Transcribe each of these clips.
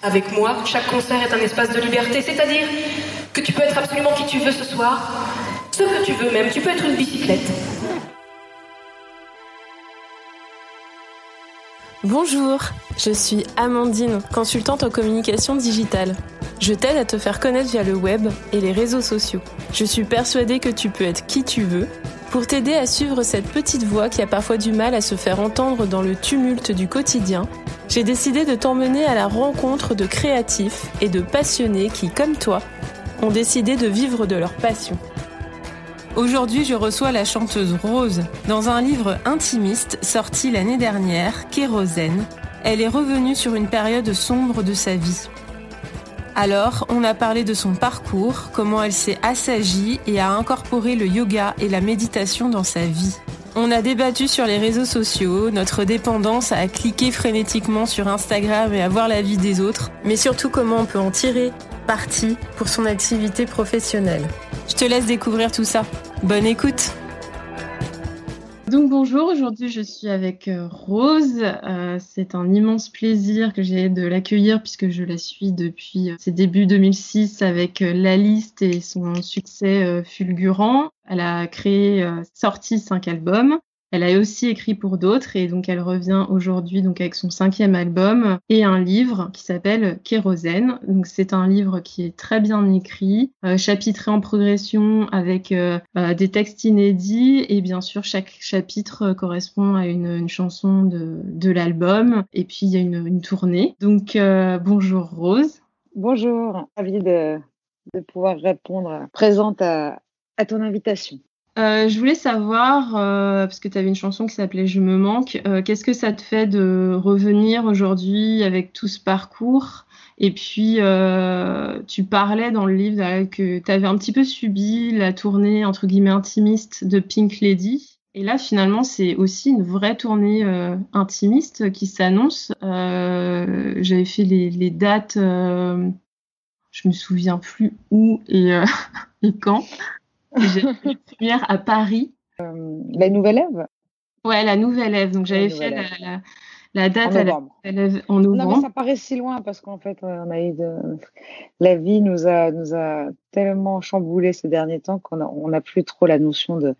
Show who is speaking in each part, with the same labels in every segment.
Speaker 1: Avec moi, chaque concert est un espace de liberté, c'est-à-dire que tu peux être absolument qui tu veux ce soir, ce que tu veux même, tu peux être une bicyclette.
Speaker 2: Bonjour, je suis Amandine, consultante en communication digitale. Je t'aide à te faire connaître via le web et les réseaux sociaux. Je suis persuadée que tu peux être qui tu veux. Pour t'aider à suivre cette petite voix qui a parfois du mal à se faire entendre dans le tumulte du quotidien, j'ai décidé de t'emmener à la rencontre de créatifs et de passionnés qui, comme toi, ont décidé de vivre de leur passion. Aujourd'hui, je reçois la chanteuse Rose. Dans un livre intimiste sorti l'année dernière, Kérosène, elle est revenue sur une période sombre de sa vie. Alors, on a parlé de son parcours, comment elle s'est assagie et a incorporé le yoga et la méditation dans sa vie. On a débattu sur les réseaux sociaux, notre dépendance à cliquer frénétiquement sur Instagram et à voir la vie des autres, mais surtout comment on peut en tirer parti pour son activité professionnelle. Je te laisse découvrir tout ça. Bonne écoute
Speaker 3: donc bonjour, aujourd'hui je suis avec euh, Rose. Euh, c'est un immense plaisir que j'ai de l'accueillir puisque je la suis depuis euh, ses débuts 2006 avec La Liste et son succès fulgurant. Elle a créé, sorti cinq albums. Elle a aussi écrit pour d'autres et donc elle revient aujourd'hui donc avec son cinquième album et un livre qui s'appelle Kérosène. Donc c'est un livre qui est très bien écrit, euh, chapitré en progression avec euh, euh, des textes inédits et bien sûr chaque chapitre correspond à une, chanson de, l'album et puis il y a une, tournée. Donc bonjour Rose.
Speaker 4: Bonjour, ravi de, de pouvoir répondre présente à ton invitation.
Speaker 3: Euh, je voulais savoir, euh, parce que tu avais une chanson qui s'appelait Je me manque, euh, qu'est-ce que ça te fait de revenir aujourd'hui avec tout ce parcours? Et puis, tu parlais dans le livre que tu avais un petit peu subi la tournée, entre guillemets, intimiste de Pink Lady. Et là, finalement, c'est aussi une vraie tournée intimiste qui s'annonce. J'avais fait les, les dates, je me souviens plus où et, et quand. J'ai fait une première à Paris.
Speaker 4: Euh, la Nouvelle Ève?
Speaker 3: Ouais, la Nouvelle Ève. Donc j'avais fait la, la, date
Speaker 4: en
Speaker 3: à la Nouvelle en novembre.
Speaker 4: Non, mais ça paraît si loin parce qu'en fait, on a eu de... la vie nous a, nous a tellement chamboulé ces derniers temps qu'on n'a on a plus trop la notion de,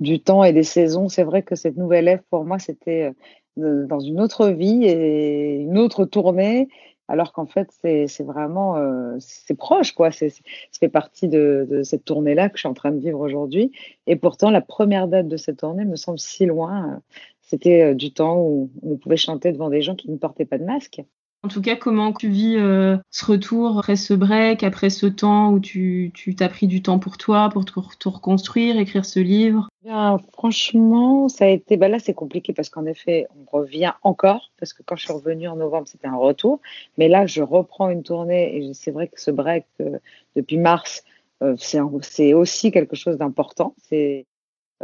Speaker 4: du temps et des saisons. C'est vrai que cette Nouvelle Ève, pour moi, c'était euh, dans une autre vie et une autre tournée alors qu'en fait c'est vraiment euh, c'est proche quoi. C'est fait partie de, de cette tournée là que je suis en train de vivre aujourd'hui. Et pourtant la première date de cette tournée me semble si loin. C'était euh, du temps où on pouvait chanter devant des gens qui ne portaient pas de masque
Speaker 3: en tout cas, comment tu vis euh, ce retour après ce break, après ce temps où tu t'as pris du temps pour toi, pour te, reconstruire, écrire ce livre?
Speaker 4: Bien, Franchement, ça a été. Bah là, c'est compliqué parce qu'en effet, on revient encore. Parce que quand je suis revenue en novembre, c'était un retour. Mais là, je reprends une tournée et c'est vrai que ce break euh, depuis mars, euh, c'est aussi quelque chose d'important. C'est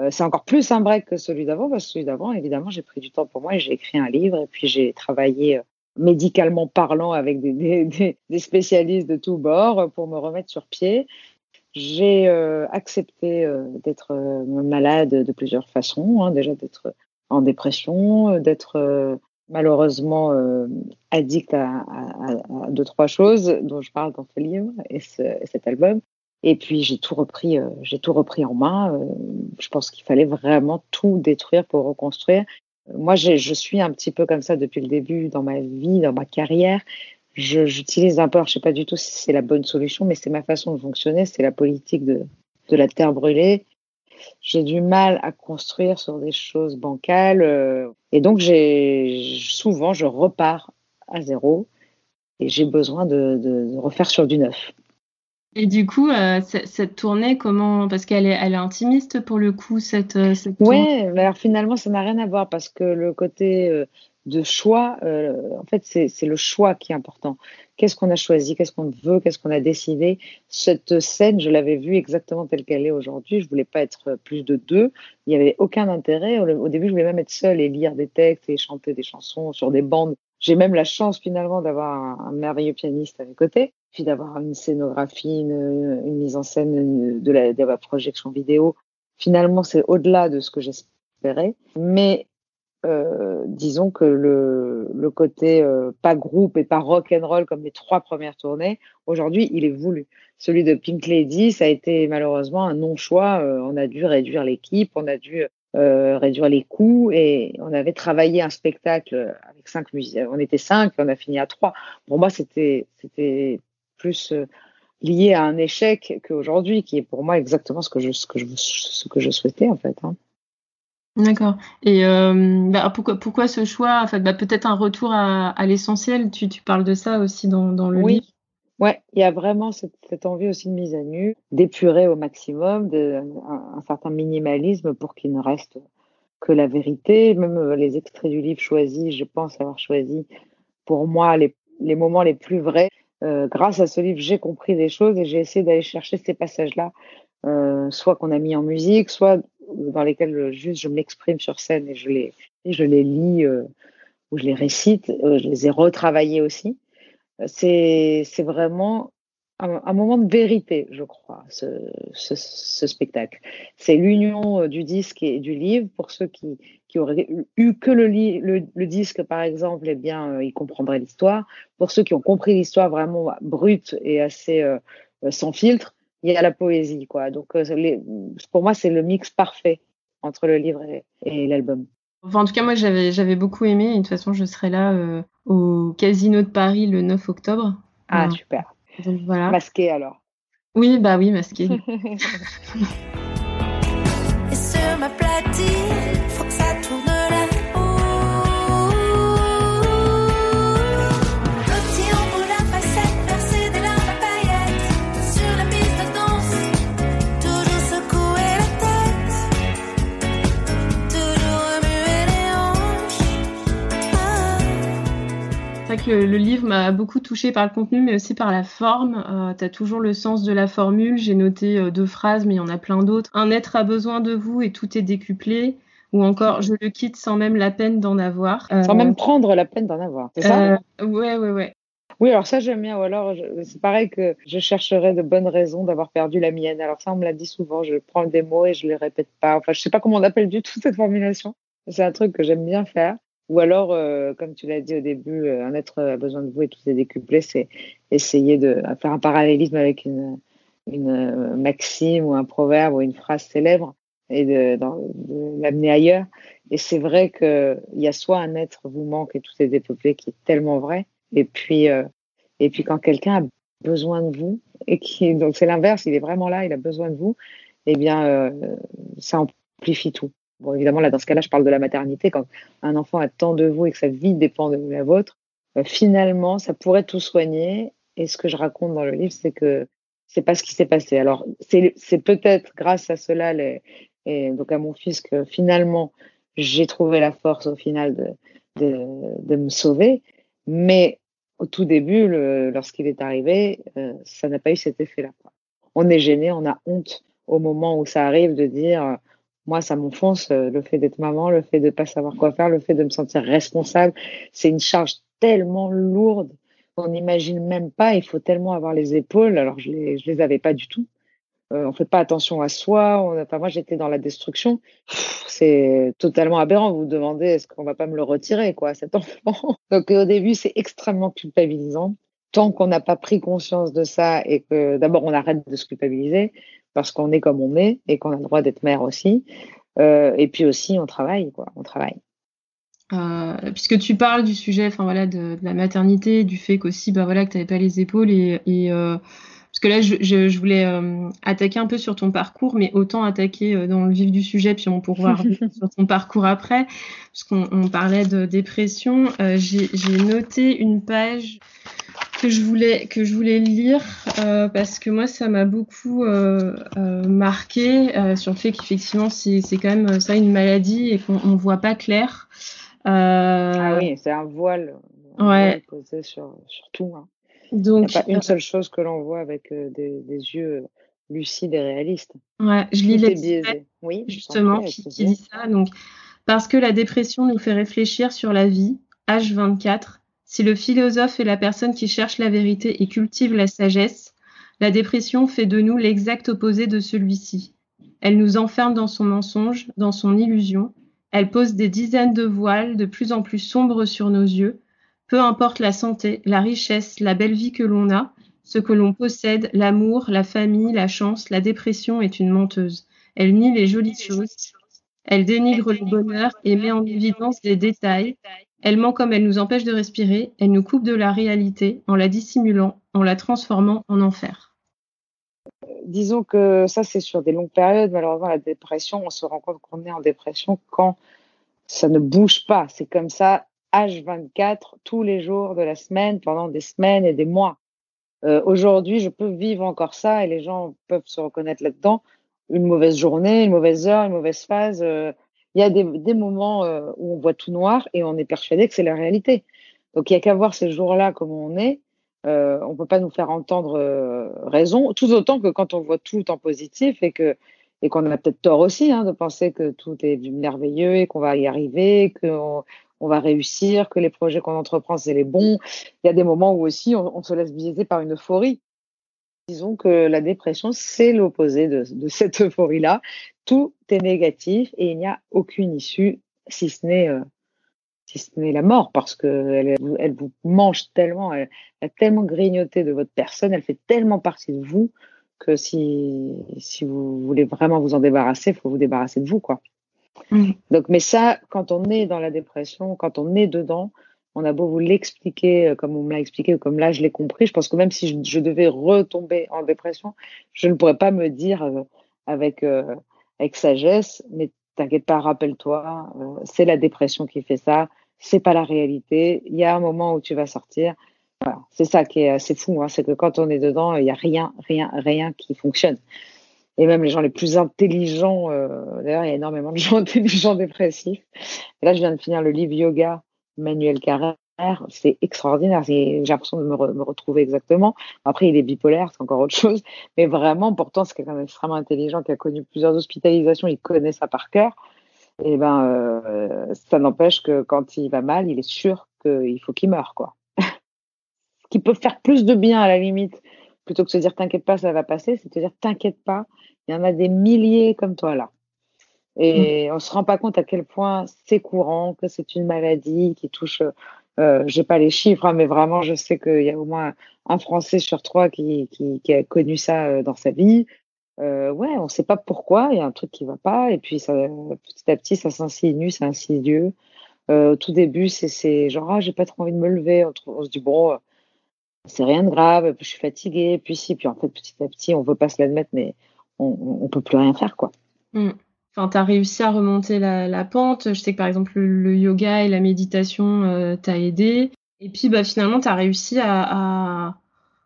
Speaker 4: c'est encore plus un break que celui d'avant, parce que celui d'avant, évidemment, j'ai pris du temps pour moi et j'ai écrit un livre et puis j'ai travaillé médicalement parlant avec des, spécialistes de tous bords pour me remettre sur pied. J'ai euh, accepté euh, d'être euh, malade de plusieurs façons, hein, déjà d'être en dépression, d'être malheureusement addict à, deux, trois choses dont je parle dans ce livre et, et cet album. Et puis j'ai tout repris, j'ai tout repris en main. je pense qu'il fallait vraiment tout détruire pour reconstruire moi, je suis un petit peu comme ça depuis le début dans ma vie, dans ma carrière. J'utilise un peu, je ne sais pas du tout si c'est la bonne solution, mais c'est ma façon de fonctionner, c'est la politique de, de la terre brûlée. J'ai du mal à construire sur des choses bancales. Euh, et donc, souvent, je repars à zéro et j'ai besoin de, de, refaire sur du neuf.
Speaker 3: Et du coup, euh, cette tournée, comment Parce qu'elle est, elle est intimiste pour le coup, cette, euh, cette
Speaker 4: Ouais, alors finalement, ça n'a rien à voir parce que le côté euh, de choix, en fait, c'est le choix qui est important. Qu'est-ce qu'on a choisi? Qu'est-ce qu'on veut? Qu'est-ce qu'on a décidé? Cette scène, je l'avais vue exactement telle qu'elle est aujourd'hui. Je voulais pas être plus de deux. Il n'y avait aucun intérêt. Au début, je voulais même être seule et lire des textes et chanter des chansons sur des bandes. J'ai même la chance finalement d'avoir un merveilleux pianiste à mes côtés puis d'avoir une scénographie, une, mise en scène de la, projection vidéo. Finalement, c'est au-delà de ce que j'espérais. Mais euh, disons que le, le côté euh, pas groupe et pas rock and roll comme les trois premières tournées, aujourd'hui, il est voulu. Celui de Pink Lady, ça a été malheureusement un non-choix. Euh, on a dû réduire l'équipe, on a dû réduire les coûts et on avait travaillé un spectacle avec cinq musiciens. On était cinq, on a fini à trois. Pour moi, c'était plus lié à un échec qu'aujourd'hui, qui est pour moi exactement ce que je ce que je ce que je souhaitais en fait. Hein.
Speaker 3: D'accord. Et euh, bah, pourquoi, pourquoi ce choix en fait, bah, Peut-être un retour à, à l'essentiel. Tu, tu, parles de ça aussi dans, dans le
Speaker 4: oui.
Speaker 3: livre.
Speaker 4: Ouais, il y a vraiment cette, cette, envie aussi de mise à nu, d'épurer au maximum, de, un, un certain minimalisme pour qu'il ne reste que la vérité. Même euh, les extraits du livre choisis, je pense avoir choisi pour moi les, les moments les plus vrais. Euh, grâce à ce livre, j'ai compris des choses et j'ai essayé d'aller chercher ces passages-là, euh, soit qu'on a mis en musique, soit dans lesquels juste je m'exprime sur scène et je les, je les lis euh, ou je les récite, euh, je les ai retravaillés aussi. C'est vraiment un, un, moment de vérité, je crois, ce, ce, ce spectacle. C'est l'union euh, du disque et du livre. Pour ceux qui, qui auraient eu que le, le, le disque, par exemple, eh bien, euh, ils comprendraient l'histoire. Pour ceux qui ont compris l'histoire vraiment brute et assez euh, sans filtre, il y a la poésie, quoi. Donc, les, pour moi, c'est le mix parfait entre le livre et, et l'album.
Speaker 3: Enfin, en tout cas, moi, j'avais, beaucoup aimé. Et de toute façon, je serai là euh, au Casino de Paris le 9 octobre.
Speaker 4: Ah, super.
Speaker 3: Donc, voilà.
Speaker 4: Masqué, alors
Speaker 3: Oui, bah oui, masqué. C'est vrai que le, le livre m'a beaucoup touché par le contenu, mais aussi par la forme. Euh, tu as toujours le sens de la formule. J'ai noté euh, deux phrases, mais il y en a plein d'autres. Un être a besoin de vous et tout est décuplé. Ou encore, je le quitte sans même la peine d'en avoir.
Speaker 4: Euh, sans même prendre la peine d'en avoir. C'est ça?
Speaker 3: Ouais, ouais, ouais.
Speaker 4: Oui, alors ça j'aime bien. Ou alors c'est pareil que je chercherais de bonnes raisons d'avoir perdu la mienne. Alors ça on me l'a dit souvent. Je prends des mots et je les répète pas. Enfin, je sais pas comment on appelle du tout cette formulation. C'est un truc que j'aime bien faire. Ou alors, euh, comme tu l'as dit au début, euh, un être a besoin de vous et tout est décuplé, c'est essayer de faire un parallélisme avec une, euh, maxime ou un proverbe ou une phrase célèbre et de, l'amener ailleurs. Et c'est vrai qu'il y a soit un être vous manque et tout est dépeuplé qui est tellement vrai, et puis, et puis quand quelqu'un a besoin de vous, et qui, donc c'est l'inverse, il est vraiment là, il a besoin de vous, eh bien, ça amplifie tout. Bon, évidemment, là, dans ce cas-là, je parle de la maternité. Quand un enfant a tant de vous et que sa vie dépend de la vôtre, euh, finalement, ça pourrait tout soigner. Et ce que je raconte dans le livre, c'est que c'est pas ce qui s'est passé. Alors, c'est peut-être grâce à cela, et donc à mon fils, que finalement, j'ai trouvé la force au final de, de, de, me sauver. Mais au tout début, lorsqu'il est arrivé, euh, ça n'a pas eu cet effet-là. On est gêné, on a honte au moment où ça arrive de dire moi, ça m'enfonce, euh, le fait d'être maman, le fait de pas savoir quoi faire, le fait de me sentir responsable. C'est une charge tellement lourde qu'on n'imagine même pas. Il faut tellement avoir les épaules. Alors, je les, je les avais pas du tout. Euh, on fait pas attention à soi. On, enfin, moi, j'étais dans la destruction. C'est totalement aberrant. Vous vous demandez, est-ce qu'on va pas me le retirer, quoi, cet enfant? Donc, au début, c'est extrêmement culpabilisant. Tant qu'on n'a pas pris conscience de ça et que d'abord on arrête de se culpabiliser, parce qu'on est comme on est et qu'on a le droit d'être mère aussi. Euh, et puis aussi, on travaille, quoi. On travaille.
Speaker 3: Euh, puisque tu parles du sujet, enfin voilà, de, de, la maternité, du fait qu'aussi, bah voilà, que tu n'avais pas les épaules et, et euh, parce que là, je, je, je voulais attaquer un peu sur ton parcours, mais autant attaquer dans le vif du sujet, puis on pourra revenir sur ton parcours après, parce qu'on on parlait de dépression. J'ai noté une page que je voulais que je voulais lire euh, parce que moi ça m'a beaucoup euh, euh, marqué sur le fait qu'effectivement c'est c'est quand même ça une maladie et qu'on on voit pas clair.
Speaker 4: ah oui, c'est un voile, un
Speaker 3: ouais.
Speaker 4: voile posé sur, sur tout. Hein.
Speaker 3: Donc
Speaker 4: Il n'y a pas une seule chose que l'on voit avec des, des, yeux lucides et réalistes.
Speaker 3: Ouais, je lis
Speaker 4: les oui,
Speaker 3: justement qui, qui dit ça. Donc parce que la dépression nous fait réfléchir sur la vie. H24 si le philosophe est la personne qui cherche la vérité et cultive la sagesse, la dépression fait de nous l'exact opposé de celui-ci. Elle nous enferme dans son mensonge, dans son illusion, Elle pose des dizaines de voiles de plus en plus sombres sur nos yeux. Peu importe la santé, la richesse, la belle vie que l'on a, ce que l'on possède, l'amour, la famille, la chance, la dépression est une menteuse. Elle nie les jolies choses. Elle dénigre le bonheur et met en évidence des détails. Elle ment comme elle nous empêche de respirer. Elle nous coupe de la réalité en la dissimulant, en la transformant en enfer.
Speaker 4: disons que ça, c'est sur des longues périodes. Malheureusement, la dépression, on se rend compte qu'on est en dépression quand ça ne bouge pas. C'est comme ça, H24, tous les jours de la semaine, pendant des semaines et des mois. Euh, Aujourd'hui, je peux vivre encore ça et les gens peuvent se reconnaître là-dedans. Une mauvaise journée, une mauvaise heure, une mauvaise phase. euh, Il y a des, moments euh, où on voit tout noir et on est persuadé que c'est la réalité. Donc, il n'y a qu'à voir ces jours-là comme on est. Euh, on peut pas nous faire entendre euh, raison, tout autant que quand on voit tout en positif et que et qu'on a peut-être tort aussi hein, de penser que tout est merveilleux et qu'on va y arriver, qu'on on va réussir, que les projets qu'on entreprend c'est les bons. Il y a des moments où aussi on, se laisse biaiser par une euphorie. Disons que la dépression c'est l'opposé de cette euphorie-là. Tout est négatif et il n'y a aucune issue si ce n'est euh, si ce n'est la mort, parce qu'elle elle, vous mange tellement, elle, elle a tellement grignoté de votre personne, elle fait tellement partie de vous que si, si vous voulez vraiment vous en débarrasser, il faut vous débarrasser de vous, quoi.
Speaker 3: Mm.
Speaker 4: Donc, mais ça, quand on est dans la dépression, quand on est dedans, on a beau vous l'expliquer euh, comme on me l'a expliqué ou comme là je l'ai compris, je pense que même si je, je devais retomber en dépression, je ne pourrais pas me dire euh, avec, euh, avec sagesse, mais t'inquiète pas, rappelle-toi, euh, c'est la dépression qui fait ça, c'est pas la réalité. Il y a un moment où tu vas sortir. C'est ça qui est assez fou, hein, c'est que quand on est dedans, il y a rien, rien, rien qui fonctionne. Et même les gens les plus intelligents, euh, d'ailleurs, il y a énormément de gens intelligents dépressifs. Là, je viens de finir le livre Yoga, Manuel Carrère. C'est extraordinaire. J'ai l'impression de me, re- me retrouver exactement. Après, il est bipolaire, c'est encore autre chose. Mais vraiment, pourtant, c'est quelqu'un d'extrêmement intelligent qui a connu plusieurs hospitalisations. Il connaît ça par cœur. Et ben, euh, ça n'empêche que quand il va mal, il est sûr qu'il faut qu'il meure, quoi. Ce qui peut faire plus de bien à la limite, plutôt que de se dire t'inquiète pas, ça va passer, c'est de dire t'inquiète pas, il y en a des milliers comme toi là. Et on se rend pas compte à quel point c'est courant, que c'est une maladie qui touche, euh, j'ai pas les chiffres, hein, mais vraiment je sais qu'il y a au moins un Français sur trois qui, a connu ça euh, dans sa vie. Euh, ouais, on sait pas pourquoi, il y a un truc qui va pas, et puis ça, petit à petit ça s'insinue, c'est insidieux. Euh, au tout début, c'est genre ah j'ai pas trop envie de me lever, on, se dit bon, euh, c'est rien de grave, je suis fatiguée, puis si, puis en fait petit à petit on veut pas se l'admettre, mais on, on, on peut plus rien faire quoi.
Speaker 3: Mm. Enfin, tu as réussi à remonter la, la pente. Je sais que par exemple, le, le yoga et la méditation euh, t'a aidé. Et puis, bah, finalement, tu as réussi à, à,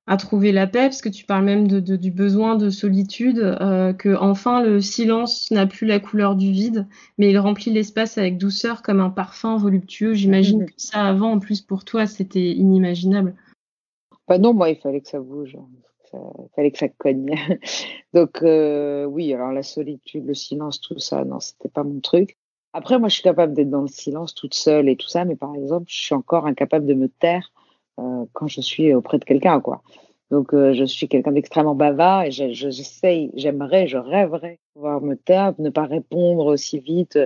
Speaker 3: à trouver la paix, parce que tu parles même de, de- du besoin de solitude, euh, que enfin le silence n'a plus la couleur du vide, mais il remplit l'espace avec douceur comme un parfum voluptueux. J'imagine que ça, avant, en plus, pour toi, c'était inimaginable.
Speaker 4: Bah non, moi il fallait que ça bouge, il fallait que ça cogne. Donc euh, oui, alors la solitude, le silence, tout ça, non, c'était pas mon truc. Après, moi je suis capable d'être dans le silence toute seule et tout ça, mais par exemple, je suis encore incapable de me taire euh, quand je suis auprès de quelqu'un, quoi. Donc euh, je suis quelqu'un d'extrêmement bavard et je- je- j'essaye, j'aimerais, je rêverais pouvoir me taire, ne pas répondre aussi vite.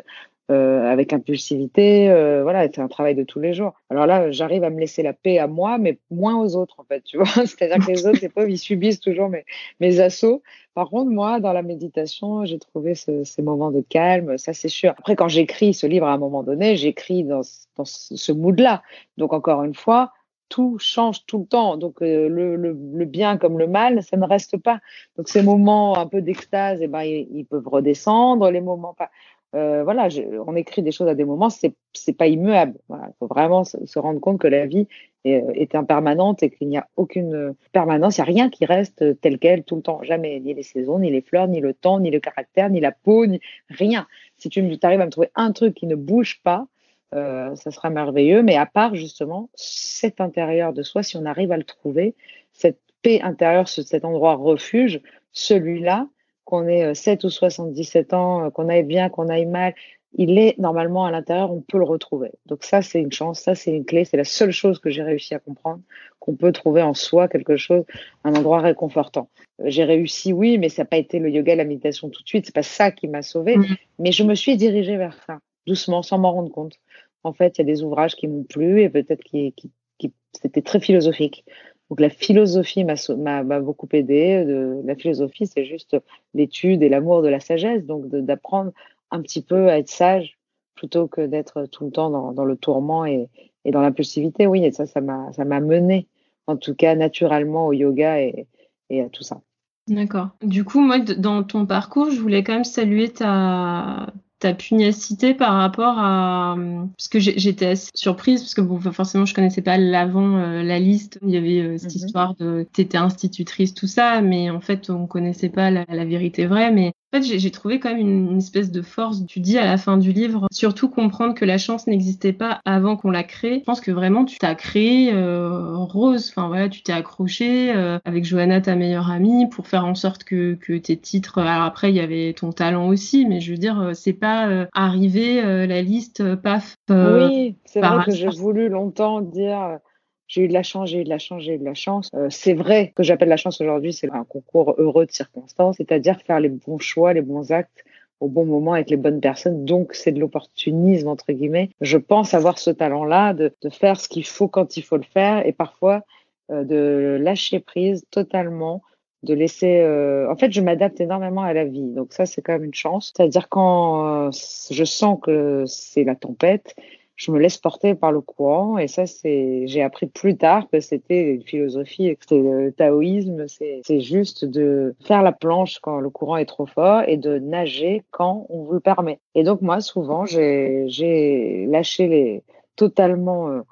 Speaker 4: Euh, avec impulsivité, euh, voilà, c'est un travail de tous les jours. Alors là, j'arrive à me laisser la paix à moi, mais moins aux autres, en fait, tu vois. C'est-à-dire que les autres, les pauvres, ils subissent toujours mes, mes assauts. Par contre, moi, dans la méditation, j'ai trouvé ce- ces moments de calme, ça c'est sûr. Après, quand j'écris ce livre à un moment donné, j'écris dans, ce- dans ce ce mood-là. Donc, encore une fois, tout change tout le temps. Donc, euh, le, le, le bien comme le mal, ça ne reste pas. Donc, ces moments un peu d'extase, eh ben, ils, ils peuvent redescendre. Les moments pas. Euh, voilà, on écrit des choses à des moments, c'est pas immuable. Il faut vraiment se, rendre compte que la vie est, est impermanente et qu'il n'y a aucune euh, permanence, il n'y a rien qui reste tel quel tout le temps, jamais, ni les saisons, ni les fleurs, ni le temps, ni le caractère, ni la peau, ni rien. Si tu arrives à me trouver un truc qui ne bouge pas, euh, ça sera merveilleux. Mais à part justement cet intérieur de soi, si on arrive à le trouver, cette paix intérieure, ce- cet endroit refuge, celui-là, qu'on ait euh, 7 ou 77 ans, euh, qu'on aille bien, qu'on aille mal, il est normalement à l'intérieur, on peut le retrouver. Donc ça, c'est une chance, ça, c'est une clé, c'est la seule chose que j'ai réussi à comprendre, qu'on peut trouver en soi quelque chose, un endroit réconfortant. Euh, J'ai réussi, oui, mais ça n'a pas été le yoga, la méditation tout de suite, c'est pas ça qui m'a sauvée,
Speaker 3: Mhm.
Speaker 4: mais je me suis dirigée vers ça. doucement, sans m'en rendre compte. En fait, il y a des ouvrages qui m'ont plu et peut-être qui, qui, qui c'était très philosophique. Donc la philosophie m'a beaucoup aidé. La philosophie, c'est juste l'étude et l'amour de la sagesse, donc d'apprendre un petit peu à être sage plutôt que d'être tout le temps dans, le tourment et, dans l'impulsivité. Oui, et ça, ça m'a mené, en tout cas naturellement au yoga et, et à tout ça.
Speaker 3: D'accord. Du coup, moi, dans ton parcours, je voulais quand même saluer ta, ta pugnacité par rapport à parce que j'étais assez surprise parce que bon forcément je connaissais pas l'avant euh, la liste il y avait euh, cette mhm. histoire de t'étais institutrice tout ça mais en fait on connaissait pas la, la vérité vraie mais en fait, j'ai trouvé quand même une, espèce de force. Tu dis à la fin du livre, surtout comprendre que la chance n'existait pas avant qu'on la crée. Je pense que vraiment, tu t'as créé euh, Rose. Enfin voilà, tu t'es accroché euh, avec Johanna, ta meilleure amie, pour faire en sorte que, que tes titres. Alors après, il y avait ton talent aussi, mais je veux dire, euh, c'est pas arrivé la liste, paf.
Speaker 4: oui, c'est vrai que j'ai voulu longtemps dire j'ai eu de la chance, j'ai eu de la chance, j'ai eu de la chance. Euh, c'est vrai que j'appelle la chance aujourd'hui, c'est un concours heureux de circonstances, c'est-à-dire faire les bons choix, les bons actes au bon moment avec les bonnes personnes. Donc, c'est de l'opportunisme, entre guillemets. Je pense avoir ce talent-là de, de, faire ce qu'il faut quand il faut le faire et parfois euh, de lâcher prise totalement, de laisser... Euh... En fait, je m'adapte énormément à la vie. Donc ça, c'est quand même une chance. C'est-à-dire quand euh, je sens que c'est la tempête, je me laisse porter par le courant. Et ça, c'est, j'ai appris plus tard que c'était une philosophie, que c'était le taoïsme. C'est, juste de faire la planche quand le courant est trop fort et de nager quand on vous le permet. Et donc, moi, souvent, j'ai, j'ai lâché les, totalement, euh,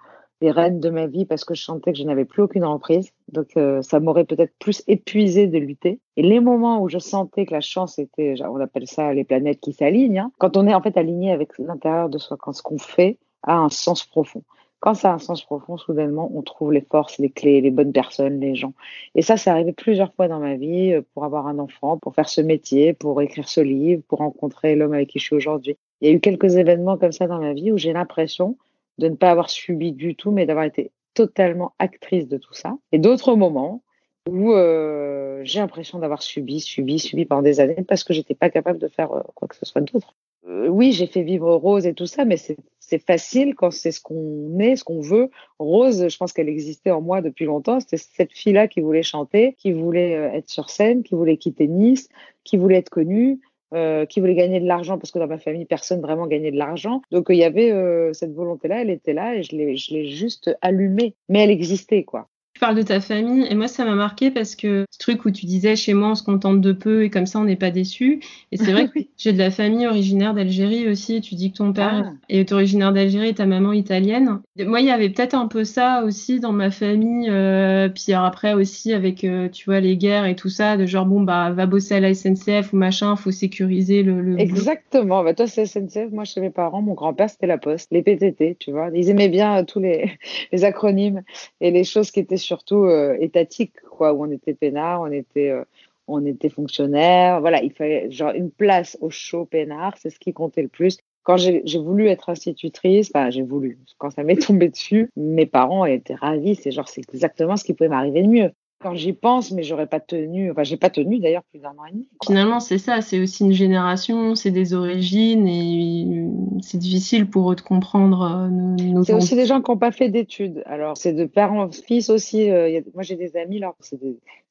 Speaker 4: les rênes de ma vie parce que je sentais que je n'avais plus aucune emprise. Donc euh, ça m'aurait peut-être plus épuisé de lutter. Et les moments où je sentais que la chance était, on appelle ça les planètes qui s'alignent, hein, quand on est en fait aligné avec l'intérieur de soi, quand ce qu'on fait, a un sens profond. Quand ça a un sens profond, soudainement, on trouve les forces, les clés, les bonnes personnes, les gens. Et ça, c'est arrivé plusieurs fois dans ma vie euh, pour avoir un enfant, pour faire ce métier, pour écrire ce livre, pour rencontrer l'homme avec qui je suis aujourd'hui. Il y a eu quelques événements comme ça dans ma vie où j'ai l'impression de ne pas avoir subi du tout, mais d'avoir été totalement actrice de tout ça. Et d'autres moments où euh, j'ai l'impression d'avoir subi, subi, subi pendant des années parce que j'étais pas capable de faire euh, quoi que ce soit d'autre. Euh, oui, j'ai fait vivre Rose et tout ça, mais c'est facile quand c'est ce qu'on est, ce qu'on veut. Rose, je pense qu'elle existait en moi depuis longtemps. C'était cette fille-là qui voulait chanter, qui voulait euh, être sur scène, qui voulait quitter Nice, qui voulait être connue, euh, qui voulait gagner de l'argent parce que dans ma famille, personne vraiment gagnait de l'argent. Donc il y avait cette volonté-là, elle était là et je l'ai juste allumée. Mais elle existait, quoi.
Speaker 3: Tu parles de ta famille et moi ça m'a marqué parce que ce truc où tu disais chez moi on se contente de peu et comme ça on n'est pas déçu et c'est vrai que j'ai de la famille originaire d'Algérie aussi. Tu dis que ton père ah. est originaire d'Algérie et ta maman italienne. Moi il y avait peut-être un peu ça aussi dans ma famille euh, puis après aussi avec euh, tu vois les guerres et tout ça de genre bon bah va bosser à la SNCF ou machin faut sécuriser le, le
Speaker 4: exactement. Bah toi c'est SNCF moi chez mes parents mon grand-père c'était la Poste les PTT tu vois. Ils aimaient bien euh, tous les les acronymes et les choses qui étaient surtout euh, étatique, quoi, où on était peinard, on était, euh, on était fonctionnaire. Voilà, il fallait genre une place au chaud peinard, c'est ce qui comptait le plus. Quand j'ai voulu être institutrice, j'ai voulu, quand ça m'est tombé dessus, mes parents étaient ravis. C'est genre, c'est exactement ce qui pouvait m'arriver de mieux quand j'y pense, mais j'aurais pas tenu, enfin j'ai pas tenu d'ailleurs plus d'un an et demi.
Speaker 3: Finalement, c'est ça, c'est aussi une génération, c'est des origines et c'est difficile pour eux de comprendre euh, nos.
Speaker 4: c'est aussi des gens qui n'ont pas fait d'études. Alors c'est de en fils aussi. Euh, moi j'ai des amis là, c'est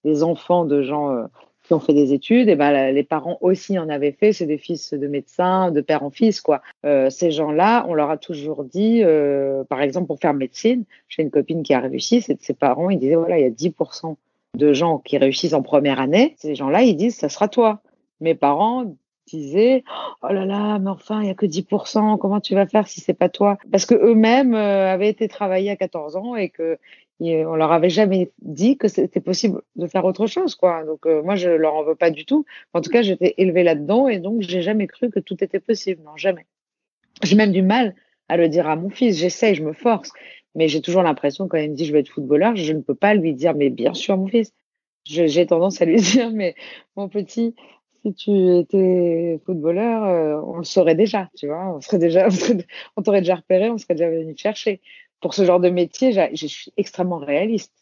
Speaker 4: des, enfants de gens euh, qui ont fait des études, et ben les parents aussi en avaient fait. C'est des fils de médecins, de père en fils quoi. ces gens-là, on leur a toujours dit, par exemple pour faire médecine, j'ai une copine qui a réussi, c'est de ses parents, ils disaient voilà il y a 10% de gens qui réussissent en première année, ces gens-là, ils disent, ça sera toi. Mes parents disaient, oh là là, mais enfin, il y a que 10%, comment tu vas faire si c'est pas toi? Parce que eux-mêmes euh, avaient été travaillés à 14 ans et que on leur avait jamais dit que c'était possible de faire autre chose, quoi. Donc, euh, moi, je leur en veux pas du tout. En tout cas, j'étais élevée là-dedans et donc, j'ai jamais cru que tout était possible. Non, jamais. J'ai même du mal à le dire à mon fils. J'essaye, je me force. Mais j'ai toujours l'impression, quand il me dit je vais être footballeur, je ne peux pas lui dire, mais bien sûr, mon fils. J'ai tendance à lui dire, mais mon petit, si tu étais footballeur, euh, on le saurait déjà, tu vois. On serait déjà, on, t'aurait déjà repéré, on serait déjà venu te chercher. Pour ce genre de métier, je suis extrêmement réaliste.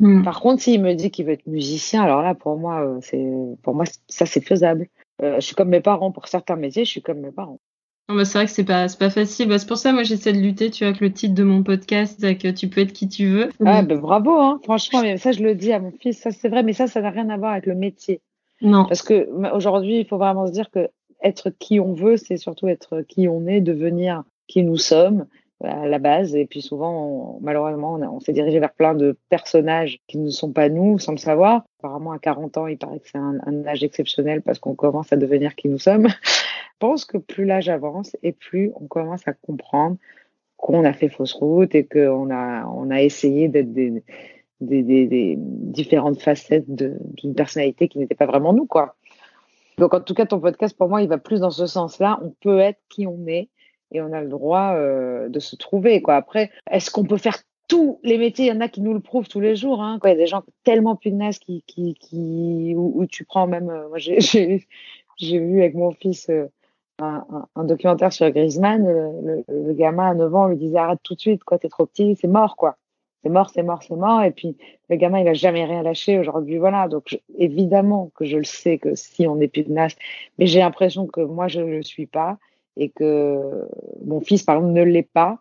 Speaker 4: Hmm. Par contre, s'il me dit qu'il veut être musicien, alors là, pour moi, euh, c'est, pour moi, ça, c'est faisable. Euh, je suis comme mes parents. Pour certains métiers, je suis comme mes parents.
Speaker 3: Ah bah, c'est vrai que c'est pas, pas facile. Bah, c'est pour ça, moi, j'essaie de lutter, tu vois, avec le titre de mon podcast, que tu peux être qui tu veux.
Speaker 4: Ah, ben bravo, hein. franchement, mais ça, je le dis à mon fils, ça, c'est vrai, mais ça, ça n'a rien à voir avec le métier.
Speaker 3: Non.
Speaker 4: Parce que aujourd'hui, il faut vraiment se dire que être qui on veut, c'est surtout être qui on est, devenir qui nous sommes à la base. Et puis souvent, malheureusement, on, on s'est dirigé vers plein de personnages qui ne sont pas nous, sans le savoir. Apparemment, à 40 ans, il paraît que c'est un, âge exceptionnel parce qu'on commence à devenir qui nous sommes. Je pense que plus l'âge avance et plus on commence à comprendre qu'on a fait fausse route et qu'on a, on a essayé d'être des, des, différentes facettes d'une personnalité qui n'était pas vraiment nous, quoi. Donc, en tout cas, ton podcast, pour moi, il va plus dans ce sens-là. On peut être qui on est et on a le droit euh, de se trouver, quoi. Après, est-ce qu'on peut faire tous les métiers? Il y en a qui nous le prouvent tous les jours, hein. Quoi, il y a des gens tellement pugnaces qui, qui, qui, où, tu prends même, euh, moi, j'ai, j'ai, j'ai vu avec mon fils euh, un, un, documentaire sur Griezmann. Le, le, gamin à 9 ans lui disait arrête tout de suite, quoi, t'es trop petit, c'est mort, quoi. C'est mort, c'est mort, c'est mort. Et puis, le gamin, il a jamais rien lâché aujourd'hui. Voilà. Donc, évidemment que je le sais que si on est pugnace, mais j'ai l'impression que moi, je ne le suis pas et que mon fils, par exemple, ne l'est pas.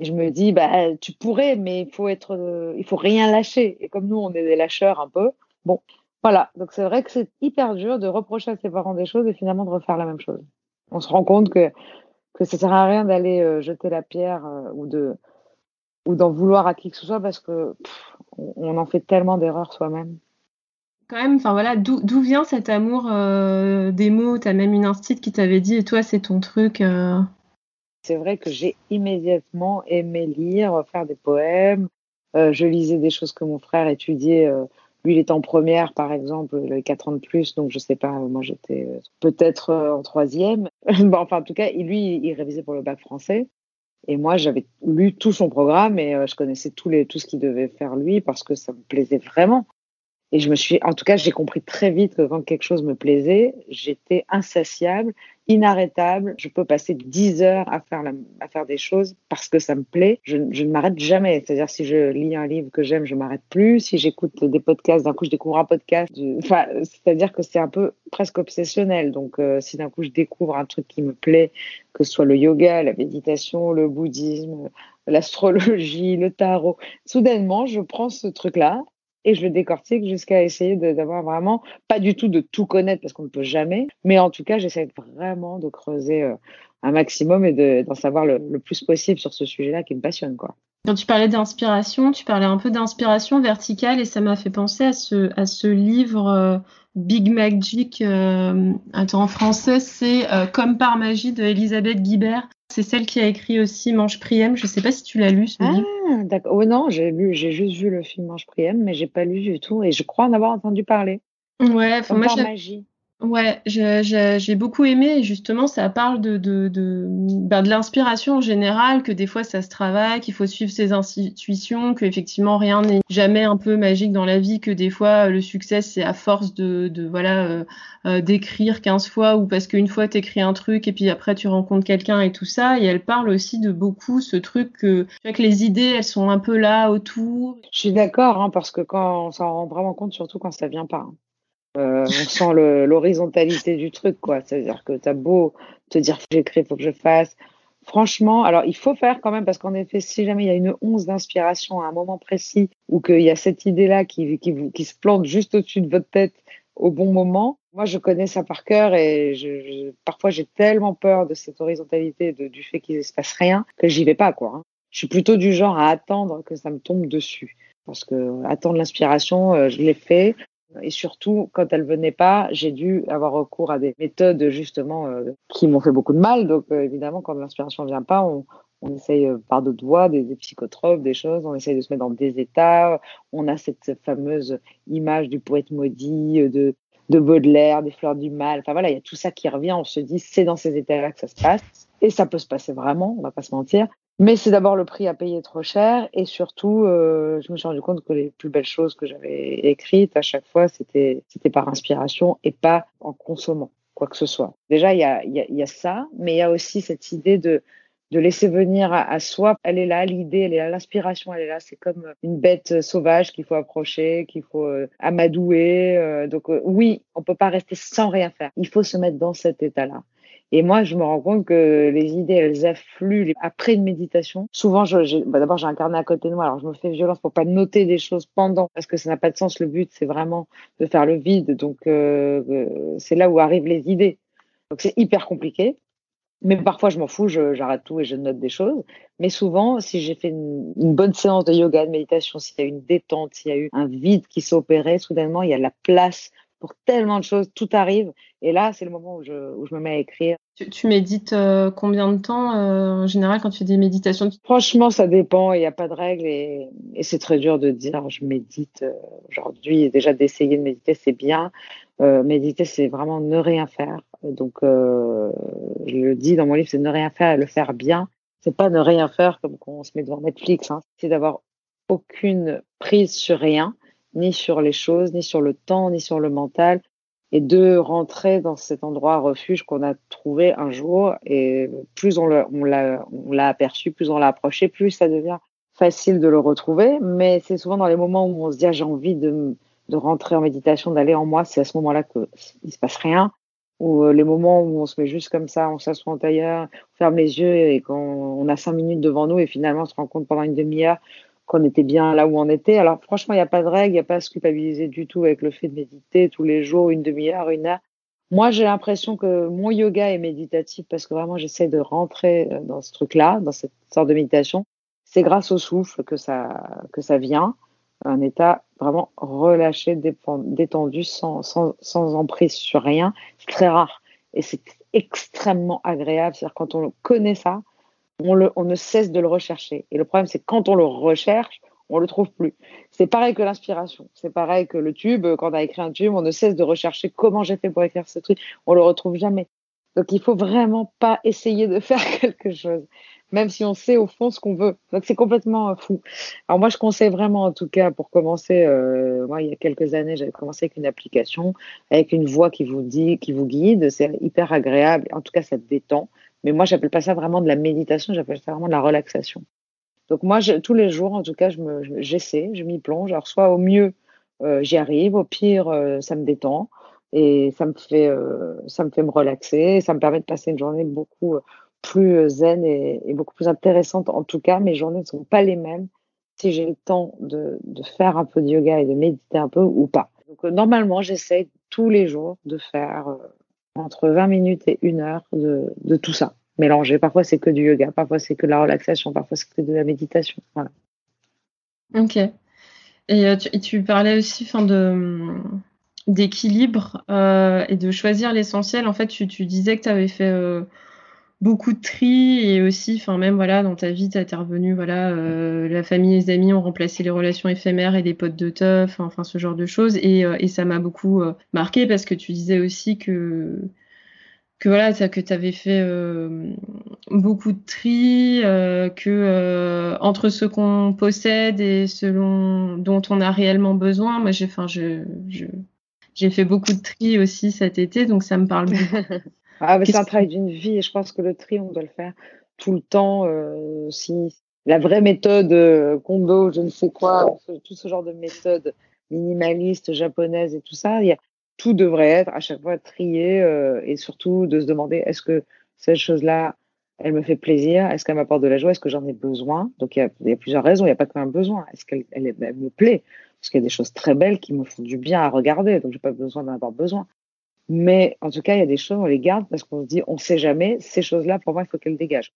Speaker 4: Et je me dis, bah, tu pourrais, mais il faut être, euh, il faut rien lâcher. Et comme nous, on est des lâcheurs un peu. Bon, voilà. Donc, c'est vrai que c'est hyper dur de reprocher à ses parents des choses et finalement de refaire la même chose. On se rend compte que, que ça sert à rien d'aller euh, jeter la pierre euh, ou de, ou d'en vouloir à qui que ce soit parce que pff, on, en fait tellement d'erreurs soi-même.
Speaker 3: Quand même, enfin voilà, d'où vient cet amour euh, des mots? T'as même une instite qui t'avait dit, et toi, c'est ton truc. euh?
Speaker 4: C'est vrai que j'ai immédiatement aimé lire, faire des poèmes. Euh, je lisais des choses que mon frère étudiait. lui, il était en première, par exemple, il avait 4 ans de plus, donc je sais pas, moi j'étais peut-être en troisième. bon, enfin, en tout cas, lui, il révisait pour le bac français. Et moi, j'avais lu tout son programme et je connaissais tout ce qu'il devait faire lui parce que ça me plaisait vraiment. Et je me suis, en tout cas, j'ai compris très vite que quand quelque chose me plaisait, j'étais insatiable, inarrêtable. Je peux passer 10 heures à faire, la, à faire des choses parce que ça me plaît. Je, ne m'arrête jamais. C'est-à-dire, si je lis un livre que j'aime, je m'arrête plus. Si j'écoute des podcasts, d'un coup, je découvre un podcast. Enfin, c'est-à-dire que c'est un peu presque obsessionnel. Donc, euh, si d'un coup, je découvre un truc qui me plaît, que ce soit le yoga, la méditation, le bouddhisme, l'astrologie, le tarot, soudainement, je prends ce truc-là et je le décortique jusqu'à essayer d'avoir vraiment, pas du tout de tout connaître parce qu'on ne peut jamais, mais en tout cas, j'essaie vraiment de creuser euh, un maximum et de- d'en savoir le, plus possible sur ce sujet-là qui me passionne.
Speaker 3: Quand tu parlais d'inspiration, tu parlais un peu d'inspiration verticale et ça m'a fait penser à ce, à ce livre euh, Big Magic. euh, attends, en français, c'est euh, Comme par magie de Elisabeth Guibert. C'est celle qui a écrit aussi Manche Priem. Je sais pas si tu l'as lu ce
Speaker 4: Ah,
Speaker 3: livre.
Speaker 4: d'accord. Ouais, non, j'ai lu, j'ai juste vu le film Ange Priem, mais j'ai pas lu du tout et je crois en avoir entendu parler.
Speaker 3: Ouais, enfin, moi
Speaker 4: par magie.
Speaker 3: Ouais, j'ai beaucoup aimé justement ça parle de, de, de, ben, de l'inspiration en général, que des fois ça se travaille, qu'il faut suivre ses intuitions, que effectivement rien n'est jamais un peu magique dans la vie, que des fois le succès c'est à force de, de voilà euh, euh, d'écrire 15 fois ou parce qu'une fois t'écris un truc et puis après tu rencontres quelqu'un et tout ça. Et elle parle aussi de beaucoup ce truc que, que les idées elles sont un peu là autour.
Speaker 4: Je suis d'accord, hein, parce que quand on s'en rend vraiment compte, surtout quand ça vient pas. hein. Euh, on sent l'horizontalité du truc, quoi. C'est-à-dire que t'as beau te dire, faut que j'écris, faut que je fasse. Franchement, alors il faut faire quand même, parce qu'en effet, si jamais il y a une once d'inspiration à un moment précis, ou qu'il y a cette idée-là qui, qui, se plante juste au-dessus de votre tête au bon moment, moi je connais ça par cœur et je- parfois j'ai tellement peur de cette horizontalité, de- du fait qu'il ne se passe rien, que j'y vais pas, quoi. hein. Je suis plutôt du genre à attendre que ça me tombe dessus. Parce que attendre l'inspiration, euh, je l'ai fait. Et surtout, quand elle venait pas, j'ai dû avoir recours à des méthodes justement euh, qui m'ont fait beaucoup de mal. Donc euh, évidemment, quand l'inspiration vient pas, on, essaye euh, par d'autres voies, des, psychotropes, des choses. On essaye de se mettre dans des états. On a cette fameuse image du poète maudit, de de Baudelaire, des fleurs du mal. Enfin voilà, il y a tout ça qui revient. On se dit, c'est dans ces états-là que ça se passe. Et ça peut se passer vraiment, on va pas se mentir. Mais c'est d'abord le prix à payer trop cher. Et surtout, euh, je me suis rendu compte que les plus belles choses que j'avais écrites à chaque fois, c'était par inspiration et pas en consommant quoi que ce soit. Déjà, il y a, ça, mais il y a aussi cette idée de laisser venir à, soi. Elle est là, l'idée, elle est là, l'inspiration, elle est là. C'est comme une bête sauvage qu'il faut approcher, qu'il faut euh, amadouer. euh, donc oui, on peut pas rester sans rien faire. Il faut se mettre dans cet état-là. Et moi, je me rends compte que les idées, elles affluent après une méditation. Souvent, je, bah d'abord, j'ai un carnet à côté de moi, alors je me fais violence pour pas noter des choses pendant, parce que ça n'a pas de sens. Le but, c'est vraiment de faire le vide. Donc, euh, euh, c'est là où arrivent les idées. Donc, c'est hyper compliqué. Mais parfois, je m'en fous, j'arrête tout et je note des choses. Mais souvent, si j'ai fait une, une, bonne séance de yoga, de méditation, s'il y a eu une détente, s'il y a eu un vide qui s'est opéré, soudainement, il y a la place pour tellement de choses, tout arrive. Et là, c'est le moment où je, où je, me mets à écrire.
Speaker 3: Tu, tu médites euh, combien de temps euh, en général quand tu fais des méditations?
Speaker 4: Franchement, ça dépend. Il n'y a pas de règle et, et c'est très dur de dire je médite euh, aujourd'hui. Déjà d'essayer de méditer, c'est bien. Euh, méditer, c'est vraiment ne rien faire. Donc, je le dis dans mon livre, c'est ne rien faire et le faire bien. C'est pas ne rien faire comme quand on se met devant Netflix. Hein. C'est d'avoir aucune prise sur rien ni sur les choses, ni sur le temps, ni sur le mental, et de rentrer dans cet endroit refuge qu'on a trouvé un jour. Et plus on l'a aperçu, plus on l'a approché, plus ça devient facile de le retrouver. Mais c'est souvent dans les moments où on se dit ah, j'ai envie de, rentrer en méditation, d'aller en moi, c'est à ce moment-là qu'il se passe rien. Ou euh, les moments où on se met juste comme ça, on s'assoit en tailleur, on ferme les yeux et qu'on on a cinq minutes devant nous et finalement on se rend compte pendant une demi-heure qu'on était bien là où on était. Alors franchement, il n'y a pas de règle, il n'y a pas à se culpabiliser du tout avec le fait de méditer tous les jours, une demi-heure, une heure. Moi, j'ai l'impression que mon yoga est méditatif parce que vraiment, j'essaie de rentrer euh, dans ce truc-là, dans cette sorte de méditation. C'est grâce au souffle que ça, que ça vient, un état vraiment relâché, détendu, sans, sans, sans emprise sur rien. C'est très rare et c'est extrêmement agréable. C'est-à-dire quand on connaît ça, on, le, on ne cesse de le rechercher. Et le problème, c'est quand on le recherche, on le trouve plus. C'est pareil que l'inspiration. C'est pareil que le tube. Quand on a écrit un tube, on ne cesse de rechercher comment j'ai fait pour écrire ce truc. On le retrouve jamais. Donc, il faut vraiment pas essayer de faire quelque chose, même si on sait au fond ce qu'on veut. Donc, c'est complètement euh, fou. Alors, moi, je conseille vraiment, en tout cas, pour commencer, euh, moi, il y a quelques années, j'avais commencé avec une application, avec une voix qui vous dit, qui vous guide. C'est hyper agréable. En tout cas, ça te détend. Mais moi, j'appelle pas ça vraiment de la méditation, j'appelle ça vraiment de la relaxation. Donc moi, tous les jours, en tout cas, j'essaie, je, m'y plonge. Alors soit au mieux, euh, j'y arrive, au pire, euh, ça me détend et ça me fait, euh, ça me fait me relaxer. Ça me permet de passer une journée beaucoup plus zen et, et, beaucoup plus intéressante. En tout cas, mes journées ne sont pas les mêmes si j'ai le temps de, de faire un peu de yoga et de méditer un peu ou pas. Donc normalement, j'essaie tous les jours de faire entre 20 minutes et une heure de, de tout ça mélangé. Parfois, c'est que du yoga, parfois, c'est que de la relaxation, parfois, c'est que de la méditation. Voilà.
Speaker 3: Ok. Et euh, tu, parlais aussi fin, de d'équilibre euh, et de choisir l'essentiel. En fait, tu, tu disais que tu avais fait euh, beaucoup de tri et aussi, enfin même voilà, dans ta vie, tu es revenu, voilà, euh, la famille et les amis ont remplacé les relations éphémères et les potes de teuf, enfin ce genre de choses. Et, euh, ça m'a beaucoup euh, marqué parce que tu disais aussi que que voilà, que tu avais fait beaucoup de tri, que entre ce qu'on possède et selon dont on a réellement besoin, moi j'ai, enfin, je, j'ai fait beaucoup de tri aussi cet été, donc ça me parle beaucoup.
Speaker 4: Ah, c'est un travail d'une vie et je pense que le tri, on doit le faire tout le temps. Euh, si la vraie méthode euh, Kondo, je ne sais quoi, tout ce genre de méthode minimaliste japonaise et tout ça, y a, tout devrait être à chaque fois trié euh, et surtout de se demander est-ce que cette chose-là, elle me fait plaisir, est-ce qu'elle m'apporte de la joie, est-ce que j'en ai besoin? Donc il y, a, il y, a, plusieurs raisons, il n'y a pas qu'un besoin. Est-ce qu'elle elle, elle me plaît? Parce qu'il y a des choses très belles qui me font du bien à regarder, donc j'ai pas besoin d'en avoir besoin. Mais en tout cas, il y a des choses, on les garde parce qu'on se dit, on sait jamais, ces choses-là, pour moi, il faut qu'elles dégagent.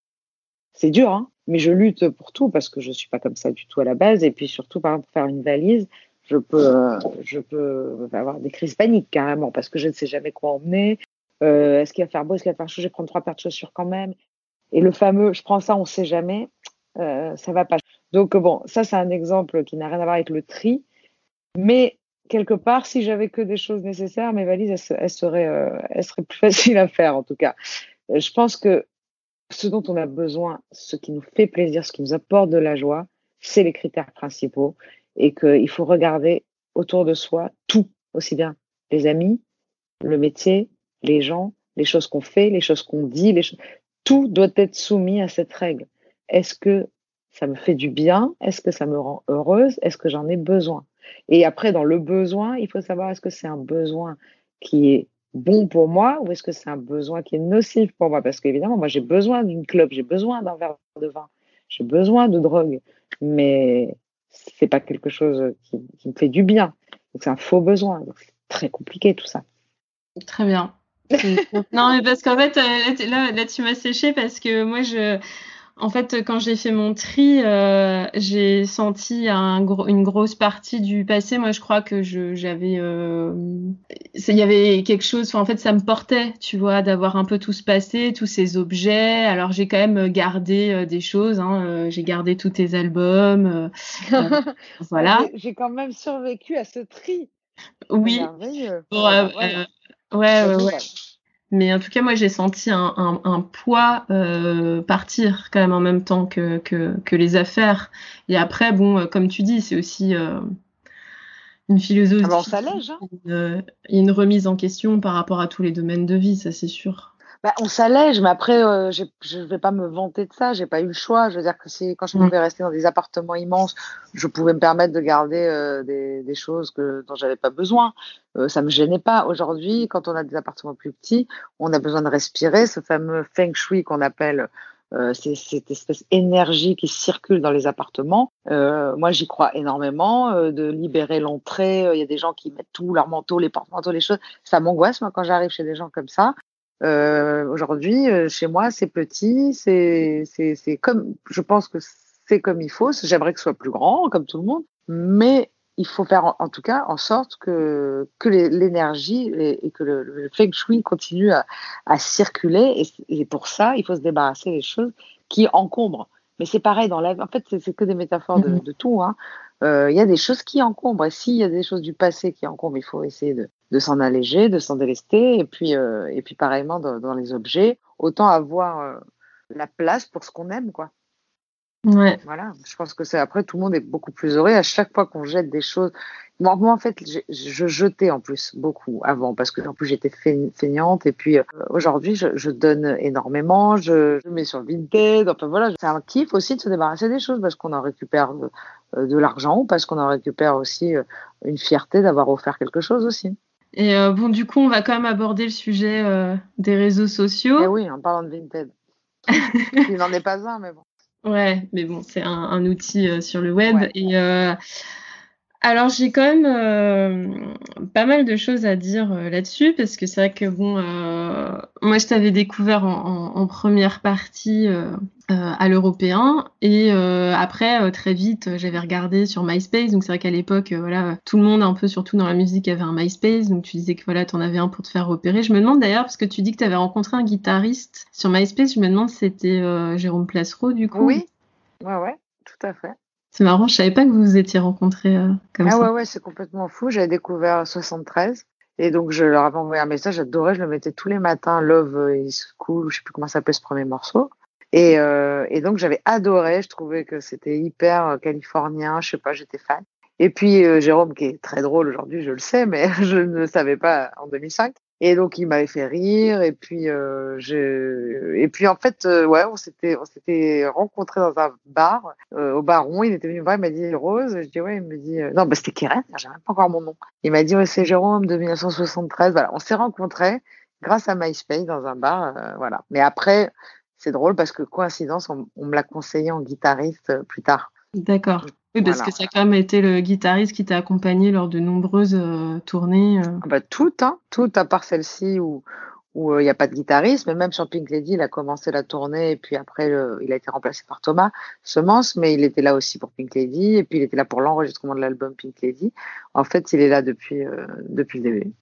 Speaker 4: C'est dur, hein, mais je lutte pour tout parce que je suis pas comme ça du tout à la base. Et puis surtout, par exemple, pour faire une valise, je peux, je peux avoir des crises paniques carrément parce que je ne sais jamais quoi emmener. Euh, est-ce qu'il va faire beau, est-ce qu'il va faire chaud, je vais prendre trois paires de chaussures quand même. Et le fameux, je prends ça, on sait jamais, euh, ça va pas. Donc bon, ça c'est un exemple qui n'a rien à voir avec le tri, mais quelque part, si j'avais que des choses nécessaires, mes valises, elles, euh, seraient plus faciles à faire, en tout cas. Euh, je pense que ce dont on a besoin, ce qui nous fait plaisir, ce qui nous apporte de la joie, c'est les critères principaux et qu'il faut regarder autour de soi tout, aussi bien les amis, le métier, les gens, les choses qu'on fait, les choses qu'on dit, les choses... tout doit être soumis à cette règle. Est-ce que ça me fait du bien? Est-ce que ça me rend heureuse? Est-ce que j'en ai besoin? Et après, dans le besoin, il faut savoir est-ce que c'est un besoin qui est bon pour moi ou est-ce que c'est un besoin qui est nocif pour moi? Parce qu'évidemment, moi, j'ai besoin d'une clope, j'ai besoin d'un verre de vin, j'ai besoin de drogue, mais c'est pas quelque chose qui, qui me fait du bien. Donc, c'est un faux besoin. Donc, c'est très compliqué tout ça.
Speaker 3: Très bien. non, mais parce qu'en fait, euh, là, là, tu m'as séché parce que moi, je, en fait, quand j'ai fait mon tri, euh, j'ai senti un une grosse partie du passé. Moi, je crois que j'avais, euh, il y avait quelque chose. en fait, ça me portait, tu vois, d'avoir un peu tout ce passé, tous ces objets. Alors, j'ai quand même gardé euh, des choses. Hein, j'ai gardé tous tes albums. voilà.
Speaker 4: J'ai- quand même survécu à ce tri.
Speaker 3: Oui. Bon, euh,
Speaker 4: Ouais,
Speaker 3: ouais, ouais. Mais en tout cas, moi, j'ai senti un, un, un poids euh, partir quand même en même temps que, que, que les affaires. Et après, bon, euh, comme tu dis, c'est aussi euh, une philosophie.
Speaker 4: Ah bah, hein.
Speaker 3: Une, a une remise en question par rapport à tous les domaines de vie, ça c'est sûr.
Speaker 4: Bah, on s'allège, mais après, euh, je ne vais pas me vanter de ça. J'ai pas eu le choix. Je veux dire que si, quand je
Speaker 3: Mm.
Speaker 4: pouvais rester dans des appartements immenses, je pouvais me permettre de garder euh, des, des choses que, dont j'avais pas besoin. Euh, ça me gênait pas. Aujourd'hui, quand on a des appartements plus petits, on a besoin de respirer. Ce fameux feng shui qu'on appelle euh, c'est cette espèce d'énergie qui circule dans les appartements. Euh, moi, j'y crois énormément. euh, de libérer l'entrée. Euh, Il y a des gens qui mettent tout, leur manteau, les porte-manteaux, les choses. Ça m'angoisse, moi, quand j'arrive chez des gens comme ça. Euh, Aujourd'hui, euh, chez moi, c'est petit, c'est comme, je pense que c'est comme il faut. J'aimerais que ce soit plus grand, comme tout le monde, mais il faut faire en, en tout cas en sorte que que l'énergie et, et que le, le feng shui continue à, à circuler. Et, et pour ça, il faut se débarrasser des choses qui encombrent. Mais c'est pareil dans la vie. En fait, c'est que des métaphores de,
Speaker 3: Mhm.
Speaker 4: de tout. Hein. Euh, Il y a des choses qui encombrent. Et s'il y a des choses du passé qui encombrent, il faut essayer de, de s'en alléger, de s'en délester. Et puis, euh, et puis pareillement dans, dans les objets, autant avoir euh, la place pour ce qu'on aime, quoi.
Speaker 3: Ouais.
Speaker 4: Voilà. Je pense que c'est après tout le monde est beaucoup plus heureux à chaque fois qu'on jette des choses. Moi, moi, en fait, je jetais en plus beaucoup avant parce que en plus j'étais feign- feignante et puis euh, aujourd'hui je, je donne énormément. Je, je mets sur Vinted. Enfin voilà, c'est un kiff aussi de se débarrasser des choses parce qu'on en récupère de, euh, de l'argent ou parce qu'on en récupère aussi une fierté d'avoir offert quelque chose aussi.
Speaker 3: Et euh, bon, du coup, on va quand même aborder le sujet euh, des réseaux sociaux.
Speaker 4: Et oui, en parlant de Vinted. Il n'en est pas un, mais bon.
Speaker 3: Ouais, mais bon, c'est un, un outil euh, sur le web.
Speaker 4: Ouais.
Speaker 3: Et alors, j'ai quand même euh, pas mal de choses à dire euh, là-dessus, parce que c'est vrai que bon, euh, moi, je t'avais découvert en, en- en première partie euh, euh, à l'européen, et euh, après, très vite, j'avais regardé sur MySpace. Donc, c'est vrai qu'à l'époque, voilà, tout le monde, un peu, surtout dans la musique, avait un MySpace. Donc, tu disais que voilà, t'en avais un pour te faire repérer. Je me demande d'ailleurs, parce que tu dis que tu avais rencontré un guitariste sur MySpace, je me demande si c'était Jérôme Placereau, du coup.
Speaker 4: Oui, ouais, ouais, tout à fait.
Speaker 3: C'est marrant, je savais pas que vous vous étiez rencontrés euh, comme
Speaker 4: Ah
Speaker 3: ça.
Speaker 4: ouais, ouais, c'est complètement fou. J'avais découvert 73 et donc je leur avais envoyé un message. J'adorais, je le mettais tous les matins. Love is cool, je sais plus comment s'appelait ce premier morceau. Et, euh, et donc j'avais adoré. Je trouvais que c'était hyper euh, californien. Je sais pas, j'étais fan. Et puis euh, Jérôme, qui est très drôle aujourd'hui, je le sais, mais je ne le savais pas en 2005. Et donc il m'avait fait rire. Et puis euh, je, et puis en fait, euh, ouais, on s'était, on s'était rencontrés dans un bar euh, au Baron. Il était venu me voir, il m'a dit Rose. Je dis ouais, il me dit euh, non, bah c'était Keren, j'ai même pas encore mon nom. Il m'a dit ouais, c'est Jérôme de 1973. Voilà, on s'est rencontrés grâce à MySpace dans un bar, euh, voilà. Mais après, c'est drôle parce que coïncidence, on, on me l'a conseillé en guitariste euh, plus tard.
Speaker 3: D'accord. Oui, parce
Speaker 4: Voilà,
Speaker 3: que ça a quand même été le guitariste qui t'a accompagné lors de nombreuses euh, tournées. euh.
Speaker 4: Ah bah, tout, hein, tout à part celle-ci où où euh, il n'y a pas de guitariste, mais même sur Pink Lady, il a commencé la tournée et puis après il a été remplacé par Thomas Semence, mais il était là aussi pour Pink Lady et puis il était là pour l'enregistrement de l'album Pink Lady. En fait, il est là depuis depuis le début.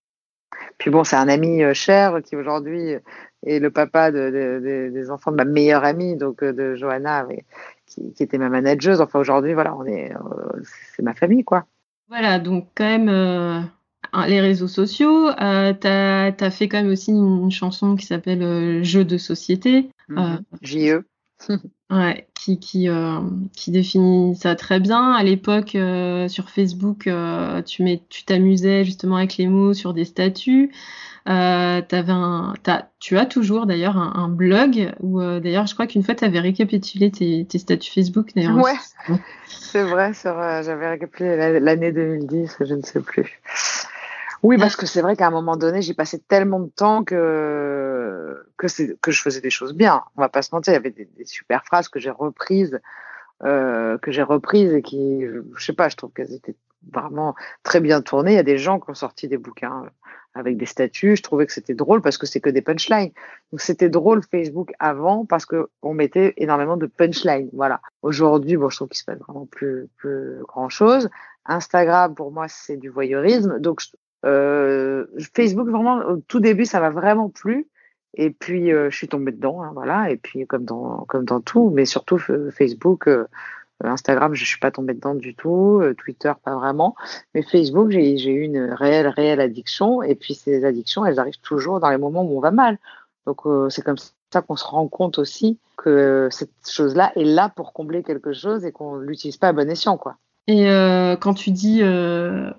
Speaker 4: Puis bon, c'est un ami cher qui aujourd'hui est le papa de, de- de- des enfants de ma meilleure amie, donc de Johanna, mais, qui, qui était ma manageuse. Enfin aujourd'hui, voilà, on est, euh, c'est ma famille quoi.
Speaker 3: Voilà, donc quand même euh, les réseaux sociaux. Euh, t'as, t'as fait quand même aussi une, chanson qui s'appelle euh, Jeu de société.
Speaker 4: Mhm. JE.
Speaker 3: Ouais, qui, qui, euh, qui définit ça très bien. À l'époque, euh, sur Facebook, euh, tu mets, tu t'amusais justement avec les mots sur des statuts. T'avais tu as toujours d'ailleurs un, blog où d'ailleurs je crois qu'une fois tu avais récapitulé tes, tes statuts Facebook d'ailleurs.
Speaker 4: Ouais. C'est vrai, sur, j'avais récapitulé la- l'année 2010, je ne sais plus. Oui, parce que c'est vrai qu'à un moment donné, j'ai passé tellement de temps que que, que je faisais des choses bien. On va pas se mentir, il y avait des, des super phrases que j'ai reprises, euh, que j'ai reprises et qui, je sais pas, je trouve qu'elles étaient vraiment très bien tournées. Il y a des gens qui ont sorti des bouquins avec des statuts. Je trouvais que c'était drôle parce que c'est que des punchlines. Donc c'était drôle Facebook avant parce que on mettait énormément de punchlines. Voilà. Aujourd'hui, bon, je trouve qu'il se passe vraiment plus, plus grand chose. Instagram, pour moi, c'est du voyeurisme. Donc, euh, Facebook, vraiment, au tout début, ça m'a vraiment plu. Et puis, euh, je suis tombée dedans, hein, voilà. Et puis, comme dans, comme dans tout, mais surtout euh, Facebook, euh, Instagram, je suis pas tombée dedans du tout. euh, Twitter, pas vraiment. Mais Facebook, j'ai eu une réelle, réelle addiction. Et puis, ces addictions, elles arrivent toujours dans les moments où on va mal. Donc, euh, c'est comme ça qu'on se rend compte aussi que cette chose-là est là pour combler quelque chose et qu'on l'utilise pas à bon escient, quoi.
Speaker 3: Et euh, quand tu dis euh,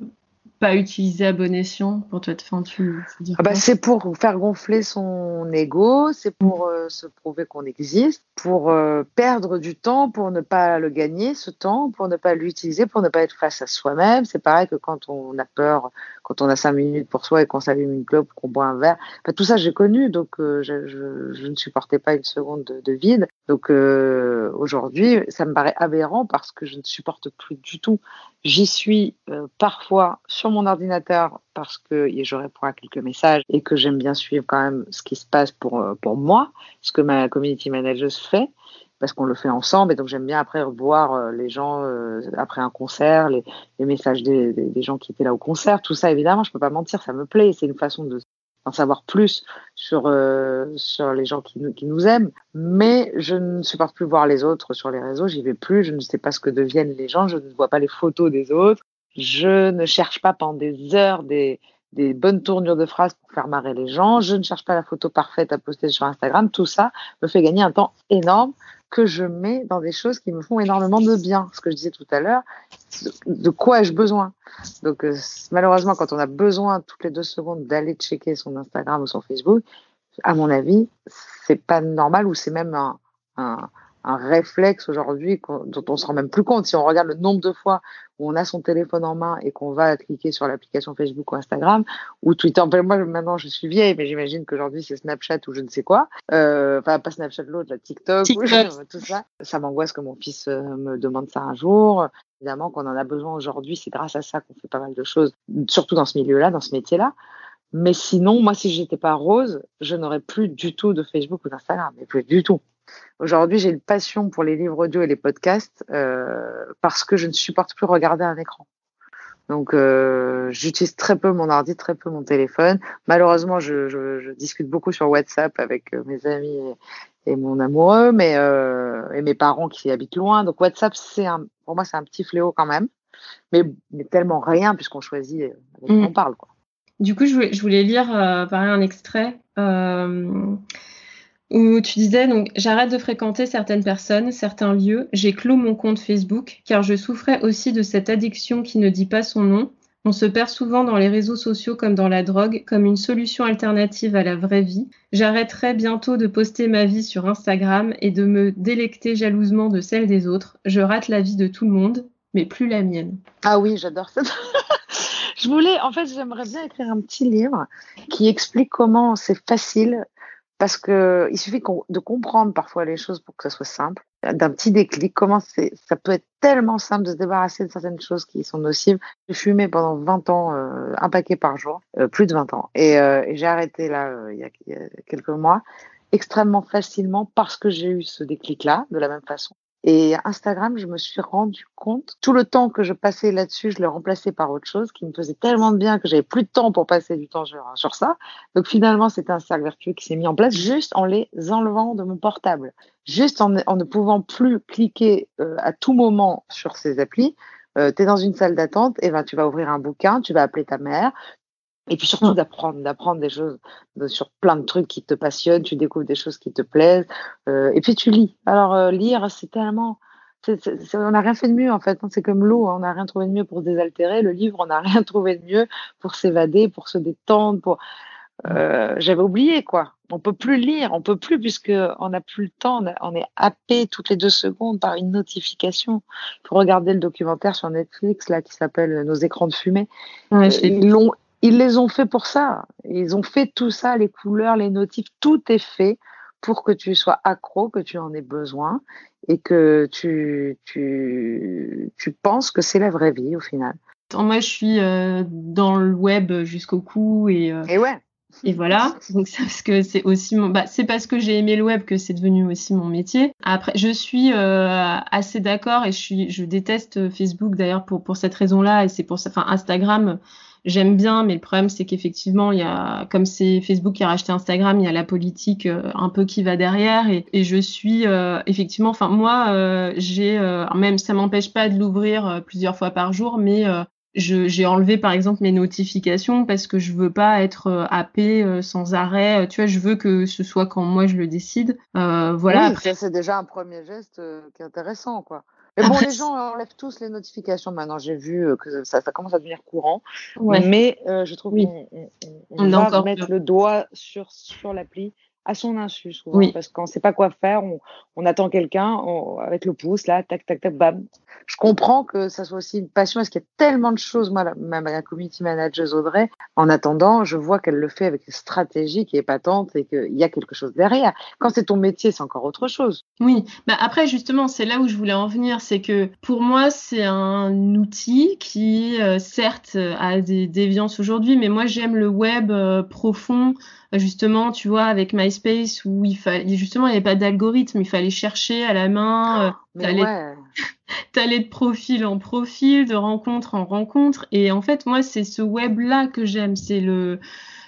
Speaker 3: pas utiliser à bon escient, pour toi, enfin, tu, tu
Speaker 4: Ah bah, c'est pour faire gonfler son ego, c'est pour euh, se prouver qu'on existe, pour euh, perdre du temps, pour ne pas le gagner, ce temps, pour ne pas l'utiliser, pour ne pas être face à soi-même. C'est pareil que quand on a peur, quand on a cinq minutes pour soi et qu'on s'allume une clope, qu'on boit un verre. Enfin, tout ça, j'ai connu, donc euh, je, je, je ne supportais pas une seconde de, de vide. Donc euh, aujourd'hui, ça me paraît aberrant parce que je ne supporte plus du tout. J'y suis euh, parfois sur mon ordinateur parce que je réponds à quelques messages et que j'aime bien suivre quand même ce qui se passe pour, euh, pour moi, ce que ma community manager fait, parce qu'on le fait ensemble et donc j'aime bien après revoir euh, les gens euh, après un concert, les, messages des, gens qui étaient là au concert, tout ça évidemment, je peux pas mentir, ça me plaît, c'est une façon de d'en savoir plus sur sur les gens qui nous, qui nous aiment, mais je ne supporte plus voir les autres sur les réseaux, j'y vais plus, je ne sais pas ce que deviennent les gens, je ne vois pas les photos des autres, je ne cherche pas pendant des heures des bonnes tournures de phrases pour faire marrer les gens, je ne cherche pas la photo parfaite à poster sur Instagram, tout ça me fait gagner un temps énorme que je mets dans des choses qui me font énormément de bien. Ce que je disais tout à l'heure, de, de quoi ai-je besoin? Donc euh, malheureusement, quand on a besoin toutes les deux secondes d'aller checker son Instagram ou son Facebook, à mon avis, c'est pas normal ou c'est même un, un, un réflexe aujourd'hui dont on se rend même plus compte. Si on regarde le nombre de fois où on a son téléphone en main et qu'on va cliquer sur l'application Facebook ou Instagram ou Twitter. Moi, maintenant, je suis vieille, mais j'imagine qu'aujourd'hui, c'est Snapchat ou je ne sais quoi. Euh, Enfin, pas Snapchat, l'autre, la TikTok, ou- tout ça. Ça m'angoisse que mon fils euh, me demande ça un jour. Évidemment qu'on en a besoin aujourd'hui. C'est grâce à ça qu'on fait pas mal de choses, surtout dans ce milieu-là, dans ce métier-là. Mais sinon, moi, si j'étais pas rose, je n'aurais plus du tout de Facebook ou d'Instagram, mais plus du tout. Aujourd'hui, j'ai une passion pour les livres audio et les podcasts euh, parce que je ne supporte plus regarder un écran. Donc, euh, j'utilise très peu mon ordi, très peu mon téléphone. Malheureusement, je, je, je discute beaucoup sur WhatsApp avec euh, mes amis et, et mon amoureux, mais euh, et mes parents qui habitent loin. Donc, WhatsApp, c'est un, pour moi, c'est un petit fléau quand même, mais, mais tellement rien puisqu'on choisit avec qui
Speaker 3: Mm.
Speaker 4: on parle. Quoi.
Speaker 3: Du coup, je voulais, je voulais lire euh, pareil un extrait euh, où tu disais donc j'arrête de fréquenter certaines personnes, certains lieux, j'ai clos mon compte Facebook car je souffrais aussi de cette addiction qui ne dit pas son nom. On se perd souvent dans les réseaux sociaux comme dans la drogue, comme une solution alternative à la vraie vie. J'arrêterai bientôt de poster ma vie sur Instagram et de me délecter jalousement de celle des autres. Je rate la vie de tout le monde, mais plus la mienne.
Speaker 4: Ah oui, j'adore ça. Je voulais, en fait, j'aimerais bien écrire un petit livre qui explique comment c'est facile, parce que il suffit de comprendre parfois les choses pour que ça soit simple, d'un petit déclic, comment ça peut être tellement simple de se débarrasser de certaines choses qui sont nocives. J'ai fumé pendant 20 ans, euh, un paquet par jour, euh, plus de 20 ans, et, euh, et j'ai arrêté là il y a quelques mois, extrêmement facilement parce que j'ai eu ce déclic-là, de la même façon. Et Instagram, je me suis rendu compte, tout le temps que je passais là-dessus, je l'ai remplacé par autre chose qui me faisait tellement de bien que j'avais plus de temps pour passer du temps sur, ça. Donc finalement, c'était un cercle vertueux qui s'est mis en place juste en les enlevant de mon portable. Juste en, ne pouvant plus cliquer euh, à tout moment sur ces applis. Euh, tu es dans une salle d'attente, et ben tu vas ouvrir un bouquin, tu vas appeler ta mère, et puis surtout d'apprendre, d'apprendre des choses de- sur plein de trucs qui te passionnent, tu découvres des choses qui te plaisent, euh, et puis tu lis. Alors euh, lire, c'est tellement, on n'a rien fait de mieux en fait. hein. C'est comme l'eau, hein. on n'a rien trouvé de mieux pour se désaltérer. Le livre, on n'a rien trouvé de mieux pour s'évader, pour se détendre, pour. Euh, J'avais oublié quoi. On peut plus lire, on peut plus puisque on n'a plus le temps. On, a- on est happé toutes les deux secondes par une notification. Faut regarder le documentaire sur Netflix là qui s'appelle Nos écrans de fumée.
Speaker 3: Ouais,
Speaker 4: ils l'ont ils les ont fait pour ça. Ils ont fait tout ça, les couleurs, les notifs, tout est fait pour que tu sois accro, que tu en aies besoin et que tu, tu, tu penses que c'est la vraie vie au final.
Speaker 3: Moi, je suis euh, dans le web jusqu'au cou et, euh,
Speaker 4: Et ouais.
Speaker 3: et voilà. Donc c'est parce que c'est aussi mon, bah, c'est parce que j'ai aimé le web que c'est devenu aussi mon métier. Après, je suis euh, assez d'accord et je suis, je déteste Facebook d'ailleurs pour pour cette raison-là et c'est pour ça, enfin Instagram. J'aime bien, mais le problème c'est qu'effectivement, il y a, comme c'est Facebook qui a racheté Instagram, il y a la politique euh, un peu qui va derrière, et, et je suis euh, effectivement, enfin moi, euh, j'ai euh, même ça m'empêche pas de l'ouvrir euh, plusieurs fois par jour, mais euh, j'ai enlevé par exemple mes notifications parce que je veux pas être happée sans arrêt. Tu vois, je veux que ce soit quand moi je le décide. Euh, voilà. Après,
Speaker 4: c'est déjà un premier geste qui est intéressant, quoi. Mais bon,
Speaker 3: Après,
Speaker 4: les gens enlèvent tous les notifications maintenant. J'ai vu euh, que ça, ça commence à devenir courant.
Speaker 3: ouais.
Speaker 4: Mais euh, je trouve
Speaker 3: Oui.
Speaker 4: qu'on on, on- on
Speaker 3: On est
Speaker 4: va
Speaker 3: encore
Speaker 4: mettre le doigt sur, sur l'appli à son insu souvent.
Speaker 3: Oui.
Speaker 4: Parce qu'on ne sait pas quoi faire, on, on attend quelqu'un avec le pouce, là, tac, tac, tac, bam. Je comprends que ça soit aussi une passion parce qu'il y a tellement de choses. Moi, la, ma, community manager Audrey, en attendant, je vois qu'elle le fait avec une stratégie qui est patente et qu'il y a quelque chose derrière. Quand c'est ton métier, c'est encore autre chose.
Speaker 3: Oui, bah après justement, c'est là où je voulais en venir, c'est que pour moi, c'est un outil qui, euh, certes, euh, a des déviances aujourd'hui, mais moi j'aime le web euh, profond, justement, tu vois, avec MySpace où il fallait, justement, il n'y avait pas d'algorithme, il fallait chercher à la main, euh,
Speaker 4: Mais
Speaker 3: t'allais
Speaker 4: ouais.
Speaker 3: de profil en profil, de rencontre en rencontre, et en fait, moi, c'est ce web-là que j'aime, c'est le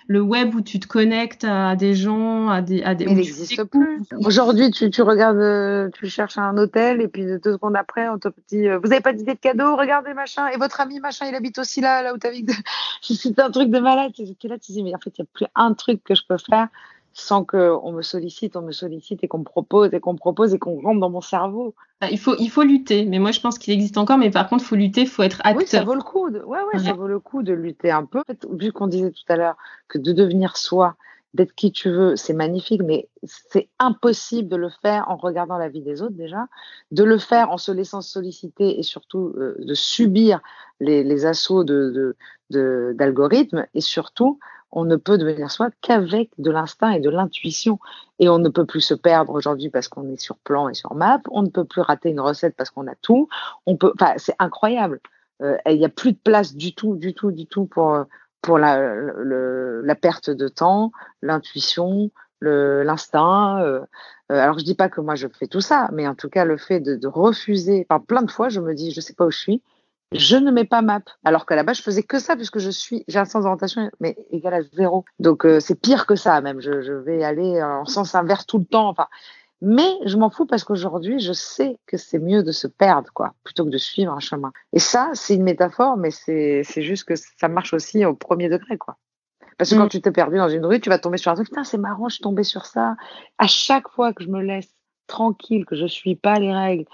Speaker 3: le web où tu te connectes à des gens, à des, à
Speaker 4: il
Speaker 3: tu
Speaker 4: n'existe plus. Aujourd'hui, tu, tu regardes, euh, tu cherches un hôtel et puis deux secondes après, on te dit, euh, vous avez pas d'idée de cadeau, regardez machin. Et votre ami machin, il habite aussi là, là où t'habites. C'est un truc de malade. Et là, tu dis, mais en fait, il n'y a plus un truc que je peux faire sans qu'on me sollicite, on me sollicite et qu'on me propose et qu'on me propose et qu'on rentre dans mon cerveau.
Speaker 3: Bah, il faut, il faut lutter, mais moi je pense qu'il existe encore, mais par contre, il faut lutter, il faut être
Speaker 4: Oui, ça
Speaker 3: acteur.
Speaker 4: vaut le coup. De... Ouais, ouais, ça vaut le coup de lutter un peu. En fait, vu qu'on disait tout à l'heure que de devenir soi, d'être qui tu veux, c'est magnifique, mais c'est impossible de le faire en regardant la vie des autres déjà, de le faire en se laissant solliciter et surtout euh, de subir les, les assauts de, de, de- d'algorithmes et surtout on ne peut devenir soi qu'avec de l'instinct et de l'intuition. Et on ne peut plus se perdre aujourd'hui parce qu'on est sur plan et sur map. On ne peut plus rater une recette parce qu'on a tout. On peut, enfin, c'est incroyable. Euh, Il n'y a plus de place du tout, du tout, du tout pour, pour la, la perte de temps, l'intuition, l'instinct. euh. Euh, alors, je dis pas que moi je fais tout ça, mais en tout cas, le fait de, de refuser, enfin, plein de fois, je me dis, je sais pas où je suis, je ne mets pas map. Alors qu'à la base, je faisais que ça puisque je suis, j'ai un sens d'orientation, mais égal à zéro. Donc, euh, c'est pire que ça, même. Je, je vais aller en sens inverse tout le temps. Enfin, mais je m'en fous parce qu'aujourd'hui, je sais que c'est mieux de se perdre, quoi, plutôt que de suivre un chemin. Et ça, c'est une métaphore, mais c'est c'est juste que ça marche aussi au premier degré, quoi. Parce que
Speaker 3: Mm.
Speaker 4: quand tu t'es perdu dans une rue, tu vas tomber sur un truc, putain, c'est marrant, je suis tombée sur ça. À chaque fois que je me laisse tranquille, que je suis pas les règles,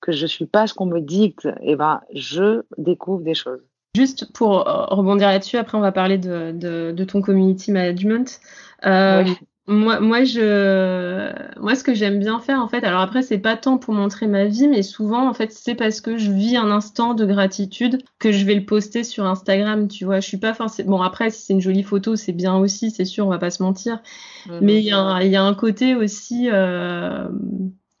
Speaker 4: que je suis pas ce qu'on me dicte, eh ben, je découvre des choses.
Speaker 3: Juste pour euh, rebondir là-dessus, après on va parler de, de, de ton community management. Euh,
Speaker 4: Ouais.
Speaker 3: Moi, moi, je, moi, ce que j'aime bien faire, en fait, alors après, c'est pas tant pour montrer ma vie, mais souvent, en fait, c'est parce que je vis un instant de gratitude que je vais le poster sur Instagram, tu vois. Je suis pas forcément, bon, après, si c'est une jolie photo, c'est bien aussi, c'est sûr, on va pas se mentir. Mais il y a, un- il y a un côté aussi, euh,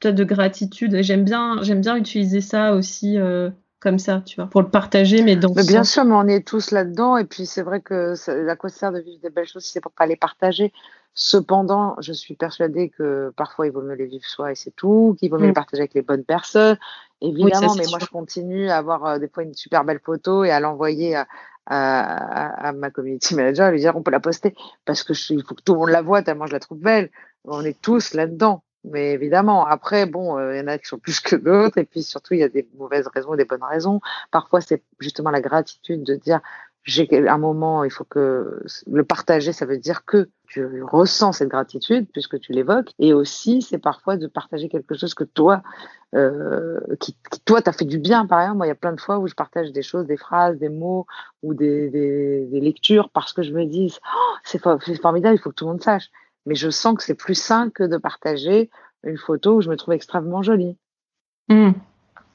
Speaker 3: de gratitude. J'aime bien, j'aime bien utiliser ça aussi, euh, comme ça, tu vois, pour le partager, mais dans
Speaker 4: Mais bien
Speaker 3: sens.
Speaker 4: sûr, mais on est tous là-dedans. Et puis, c'est vrai que ça, à quoi sert de vivre des belles choses si c'est pour pas les partager. Cependant, je suis persuadée que parfois, il vaut mieux les vivre soi et c'est tout, qu'il vaut mieux
Speaker 3: Mm.
Speaker 4: les partager avec les bonnes personnes. Évidemment, mais moi, je continue à avoir euh, des fois une super belle photo et à l'envoyer à, à, à- à ma community manager, à lui dire on peut la poster parce que je, il faut que tout le monde la voit tellement je la trouve belle. On est tous là-dedans. Mais évidemment, après, bon, euh, il y en a qui sont plus que d'autres, et puis surtout, il y a des mauvaises raisons et des bonnes raisons. Parfois, c'est justement la gratitude de dire, j'ai un moment, il faut que le partager, ça veut dire que tu ressens cette gratitude puisque tu l'évoques, et aussi, c'est parfois de partager quelque chose que toi, euh, qui, qui toi, t'as fait du bien. Par exemple, moi, il y a plein de fois où je partage des choses, des phrases, des mots ou des, des, des lectures parce que je me dis, oh, c'est for- c'est formidable, il faut que tout le monde sache mais je sens que c'est plus sain que de partager une photo où je me trouve extrêmement jolie.
Speaker 3: Mm.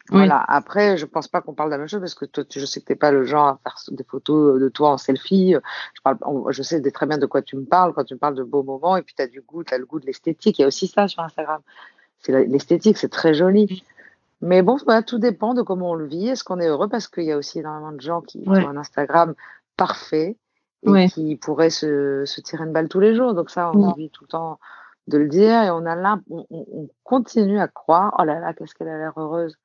Speaker 4: Voilà. Après, je pense pas qu'on parle de la même chose parce que toi, je sais que t'es pas le genre à faire des photos de toi en selfie. Je parle, on- je sais très bien de quoi tu me parles quand tu me parles de beaux moments et puis tu as du goût, tu as le goût de l'esthétique. Il y a aussi ça sur Instagram. C'est l'esthétique, c'est très joli. Mais bon, voilà, tout dépend de comment on le vit. Est-ce qu'on est heureux? Parce qu'il y a aussi énormément de gens qui
Speaker 3: Ouais.
Speaker 4: ont un Instagram parfait et
Speaker 3: Ouais.
Speaker 4: qui pourraient se, se tirer une balle tous les jours. Donc ça, on
Speaker 3: Ouais.
Speaker 4: oublie tout le temps de le dire et on a l'imp- on, on- on continue à croire. Oh là là, qu'est-ce qu'elle a l'air heureuse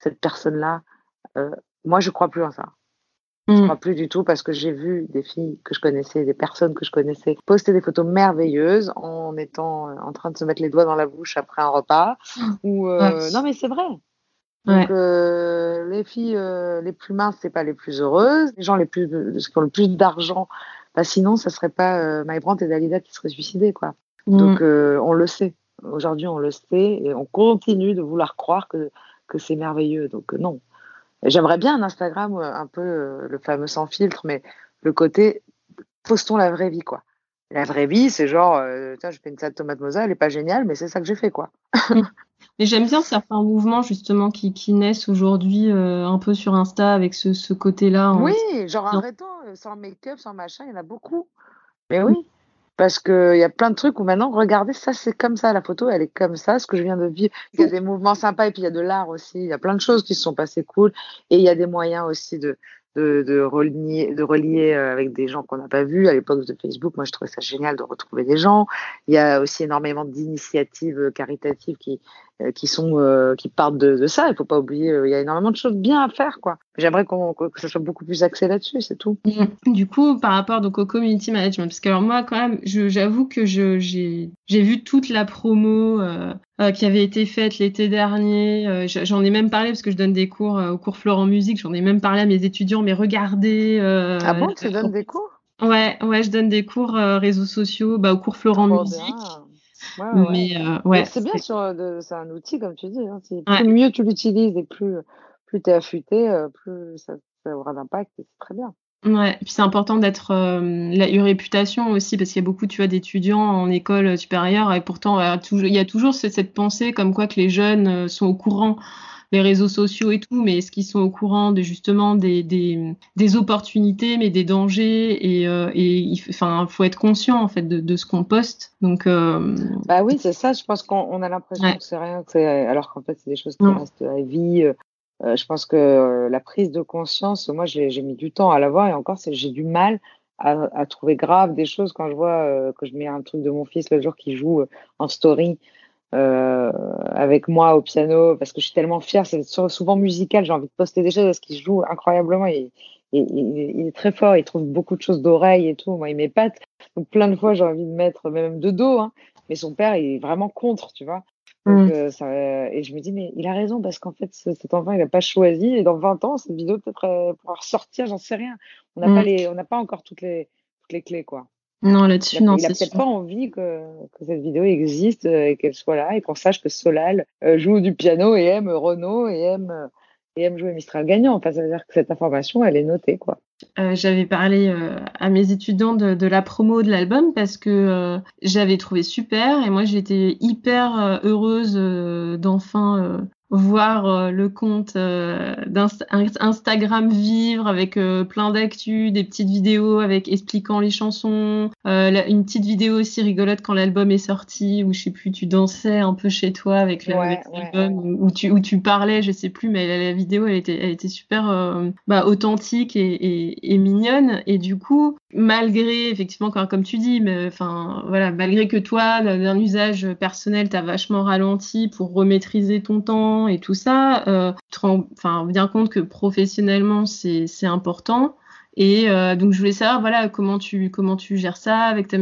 Speaker 4: cette personne-là. Euh, moi, je crois plus en ça. Je
Speaker 3: Mm.
Speaker 4: crois plus du tout parce que j'ai vu des filles que je connaissais, des personnes que je connaissais poster des photos merveilleuses en étant euh, en train de se mettre les doigts dans la bouche après un repas. Ou euh,
Speaker 3: Ouais.
Speaker 4: non, mais c'est vrai.
Speaker 3: Ouais.
Speaker 4: Donc euh, les filles euh, les plus minces, c'est pas les plus heureuses. Les gens les plus ceux qui ont le plus d'argent, bah sinon ça serait pas euh, My Brandt et Dalida qui seraient suicidés quoi.
Speaker 3: Mm.
Speaker 4: Donc euh, on le sait. Aujourd'hui on le sait et on continue de vouloir croire que que c'est merveilleux. Donc euh, non. J'aimerais bien un Instagram euh, un peu euh, le fameux sans filtre, mais le côté postons la vraie vie quoi. La vraie vie, c'est genre, euh, tiens, je fais une salade tomate mozza, elle est pas géniale, mais c'est ça que j'ai fait quoi.
Speaker 3: Mais j'aime bien certains mouvements justement qui, qui naissent aujourd'hui euh, un peu sur Insta avec ce, ce côté-là. en-
Speaker 4: Oui, genre arrêtons, euh, sans make-up, sans machin, il y en a beaucoup. Mais oui, parce qu'il y a plein de trucs où maintenant, regardez, ça c'est comme ça, la photo, elle est comme ça, ce que je viens de vivre. Il y a des mouvements sympas et puis il y a de l'art aussi, il y a plein de choses qui se sont passées cool. Et il y a des moyens aussi de, de, de relier, de relier euh, avec des gens qu'on n'a pas vus. À l'époque de Facebook, moi je trouvais ça génial de retrouver des gens. Il y a aussi énormément d'initiatives euh, caritatives qui, qui sont euh, qui partent de, de ça. Il faut pas oublier, euh, il y a énormément de choses bien à faire, quoi. J'aimerais qu'on que ça soit beaucoup plus axé là-dessus, c'est tout.
Speaker 3: Mm. Du coup, par rapport donc au community management, parce que alors moi quand même, j'avoue que je j'ai j'ai vu toute la promo euh, euh, qui avait été faite l'été dernier. Euh, j'en ai même parlé parce que je donne des cours euh, au cours Florent Musique. J'en ai même parlé à mes étudiants. Mais regardez. euh,
Speaker 4: ah bon, tu donnes des cours?
Speaker 3: Ouais, ouais, je donne des cours euh, réseaux sociaux, bah au cours Florent Musique.
Speaker 4: bien. Ouais, ouais.
Speaker 3: Euh, ouais,
Speaker 4: c'est bien sur euh, c'est un outil comme tu dis. Hein. Plus mieux tu l'utilises et plus plus t'es affûté, euh, plus ça, ça aura d'impact. et C'est très bien.
Speaker 3: Ouais, et puis c'est important d'être euh, la une réputation aussi parce qu'il y a beaucoup tu vois d'étudiants en école supérieure et pourtant il y a toujours cette, cette pensée comme quoi que les jeunes sont au courant les réseaux sociaux et tout, mais est-ce qu'ils sont au courant de justement des, des, des opportunités, mais des dangers et, euh, et il enfin faut être conscient en fait de, de ce qu'on poste. Donc euh,
Speaker 4: Bah oui, c'est ça. Je pense qu'on on a l'impression
Speaker 3: Ouais.
Speaker 4: que c'est rien, que alors qu'en fait c'est des choses qui
Speaker 3: Non.
Speaker 4: restent à vie. Euh, je pense que euh, la prise de conscience, moi j'ai mis du temps à l'avoir et encore j'ai du mal à, à trouver grave des choses quand je vois euh, que je mets un truc de mon fils le jour qui joue euh, en story euh, avec moi au piano parce que je suis tellement fière. C'est sou- souvent musical. J'ai envie de poster des choses parce qu'il joue incroyablement et, et- et- il est très fort. Il trouve beaucoup de choses d'oreilles et tout. Moi, il m'épate. Donc plein de fois, j'ai envie de mettre même de dos. Hein. Mais son père, il est vraiment contre, tu vois. Donc,
Speaker 3: Mm.
Speaker 4: euh, ça, et je me dis, mais il a raison parce qu'en fait, ce- cet enfant, il n'a pas choisi. Et dans 20 ans, cette vidéo peut-être euh, pourra ressortir, j'en sais rien. On n'a
Speaker 3: Mm.
Speaker 4: pas les, on n'a pas encore toutes les, toutes les clés, quoi.
Speaker 3: Non là-dessus non
Speaker 4: il a
Speaker 3: c'est
Speaker 4: peut-être pas envie que, que cette vidéo existe euh, et qu'elle soit là et qu'on sache que Solal euh, joue du piano et aime Renault et aime, et aime jouer Mistral gagnant. Enfin, ça veut dire que cette information, elle est notée, quoi.
Speaker 3: Euh, j'avais parlé euh, à mes étudiants de, de la promo de l'album parce que euh, j'avais trouvé super et moi j'étais hyper heureuse d'enfin voir euh, le compte euh, d'Inst- Instagram vivre avec euh, plein d'actu, des petites vidéos avec expliquant les chansons, euh, une petite vidéo aussi rigolote quand l'album est sorti où je sais plus tu dansais un peu chez toi avec la-
Speaker 4: Ouais, ouais,
Speaker 3: l'album où- tu où tu parlais je sais plus mais la, la vidéo elle était elle était super bah, authentique et, et, et mignonne. Et du coup malgré effectivement comme, comme tu dis mais enfin voilà malgré que toi d'un usage personnel t'as vachement ralenti pour remaîtriser ton temps et tout ça euh, tu te rends enfin bien compte que professionnellement c'est c'est important. Et euh, donc je voulais savoir voilà comment tu comment tu gères ça avec ta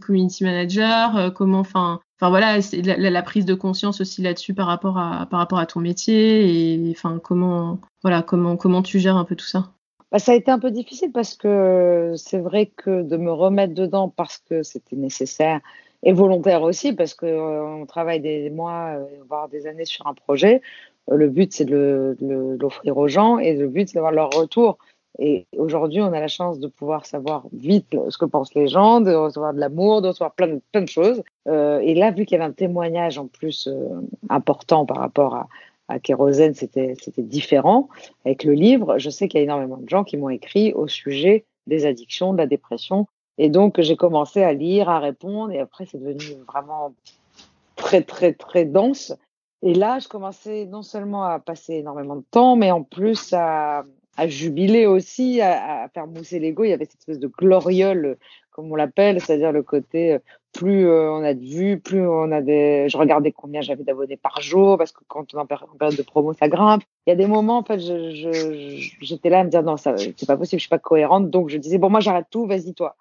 Speaker 3: community manager euh, comment enfin enfin voilà c'est la- la prise de conscience aussi là-dessus par rapport à par rapport à ton métier et enfin comment voilà comment comment tu gères un peu tout ça
Speaker 4: Bah, ça a été un peu difficile parce que c'est vrai que de me remettre dedans parce que c'était nécessaire et volontaire aussi parce que euh, travaille des mois, euh, voire des années sur un projet. Euh, Le but, c'est de l'offrir aux gens et le but, c'est d'avoir leur retour. Et aujourd'hui, on a la chance de pouvoir savoir vite ce que pensent les gens, de recevoir de l'amour, de recevoir plein de, plein de choses. Euh, et là, vu qu'il y avait un témoignage en plus euh, important par rapport à, à Kérosène, c'était différent. Avec le livre, je sais qu'il y a énormément de gens qui m'ont écrit au sujet des addictions, de la dépression. Et donc, j'ai commencé à lire, à répondre. Et après, c'est devenu vraiment très, très, très dense. Et là, je commençais non seulement à passer énormément de temps, mais en plus à, à jubiler aussi, à, à faire mousser l'ego. Il y avait cette espèce de gloriole, comme on l'appelle, c'est-à-dire le côté euh, plus euh, on a de vues, plus on a des. Je regardais combien j'avais d'abonnés par jour, parce que quand on est en période de promo, ça grimpe. Il y a des moments, en fait, j'étais là à me dire non, c'est pas possible, je suis pas cohérente. Donc je disais bon, moi j'arrête tout, vas-y toi.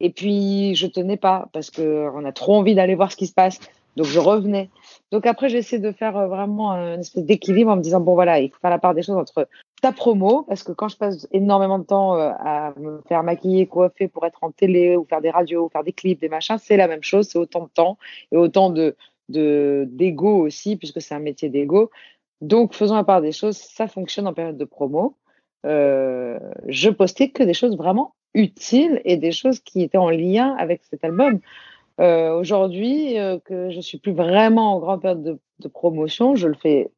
Speaker 4: Et puis je tenais pas parce que on a trop envie d'aller voir ce qui se passe. Donc je revenais. Donc après, j'essaie de faire euh, vraiment une espèce d'équilibre en me disant bon voilà, il faut faire la part des choses entre ta promo, parce que quand je passe énormément de temps euh, à me faire maquiller, coiffer pour être en télé ou faire des radios ou faire des clips, des machins, c'est la même chose, c'est autant de temps et autant de d'ego aussi, puisque c'est un métier d'ego. Donc faisons la part des choses, ça fonctionne en période de promo. Euh, je postais que des choses vraiment utiles et des choses qui étaient en lien avec cet album. Euh, Aujourd'hui, que je suis plus vraiment en grande période de, de, promotion, je le fais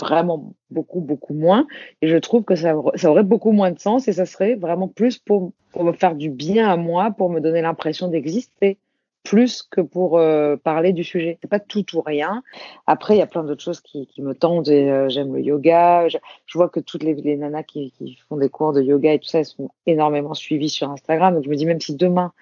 Speaker 4: vraiment beaucoup, beaucoup moins. Et je trouve que ça, ça aurait beaucoup moins de sens et ça serait vraiment plus pour, me faire du bien à moi, pour me donner l'impression d'exister plus que pour euh, parler du sujet. C'est pas tout ou rien. Après, il y a plein d'autres choses qui, qui me tendent. Euh, J'aime le yoga. Je, je, vois que toutes les, les nanas qui, qui, font des cours de yoga et tout ça, elles sont énormément suivies sur Instagram. Donc je me dis même si demain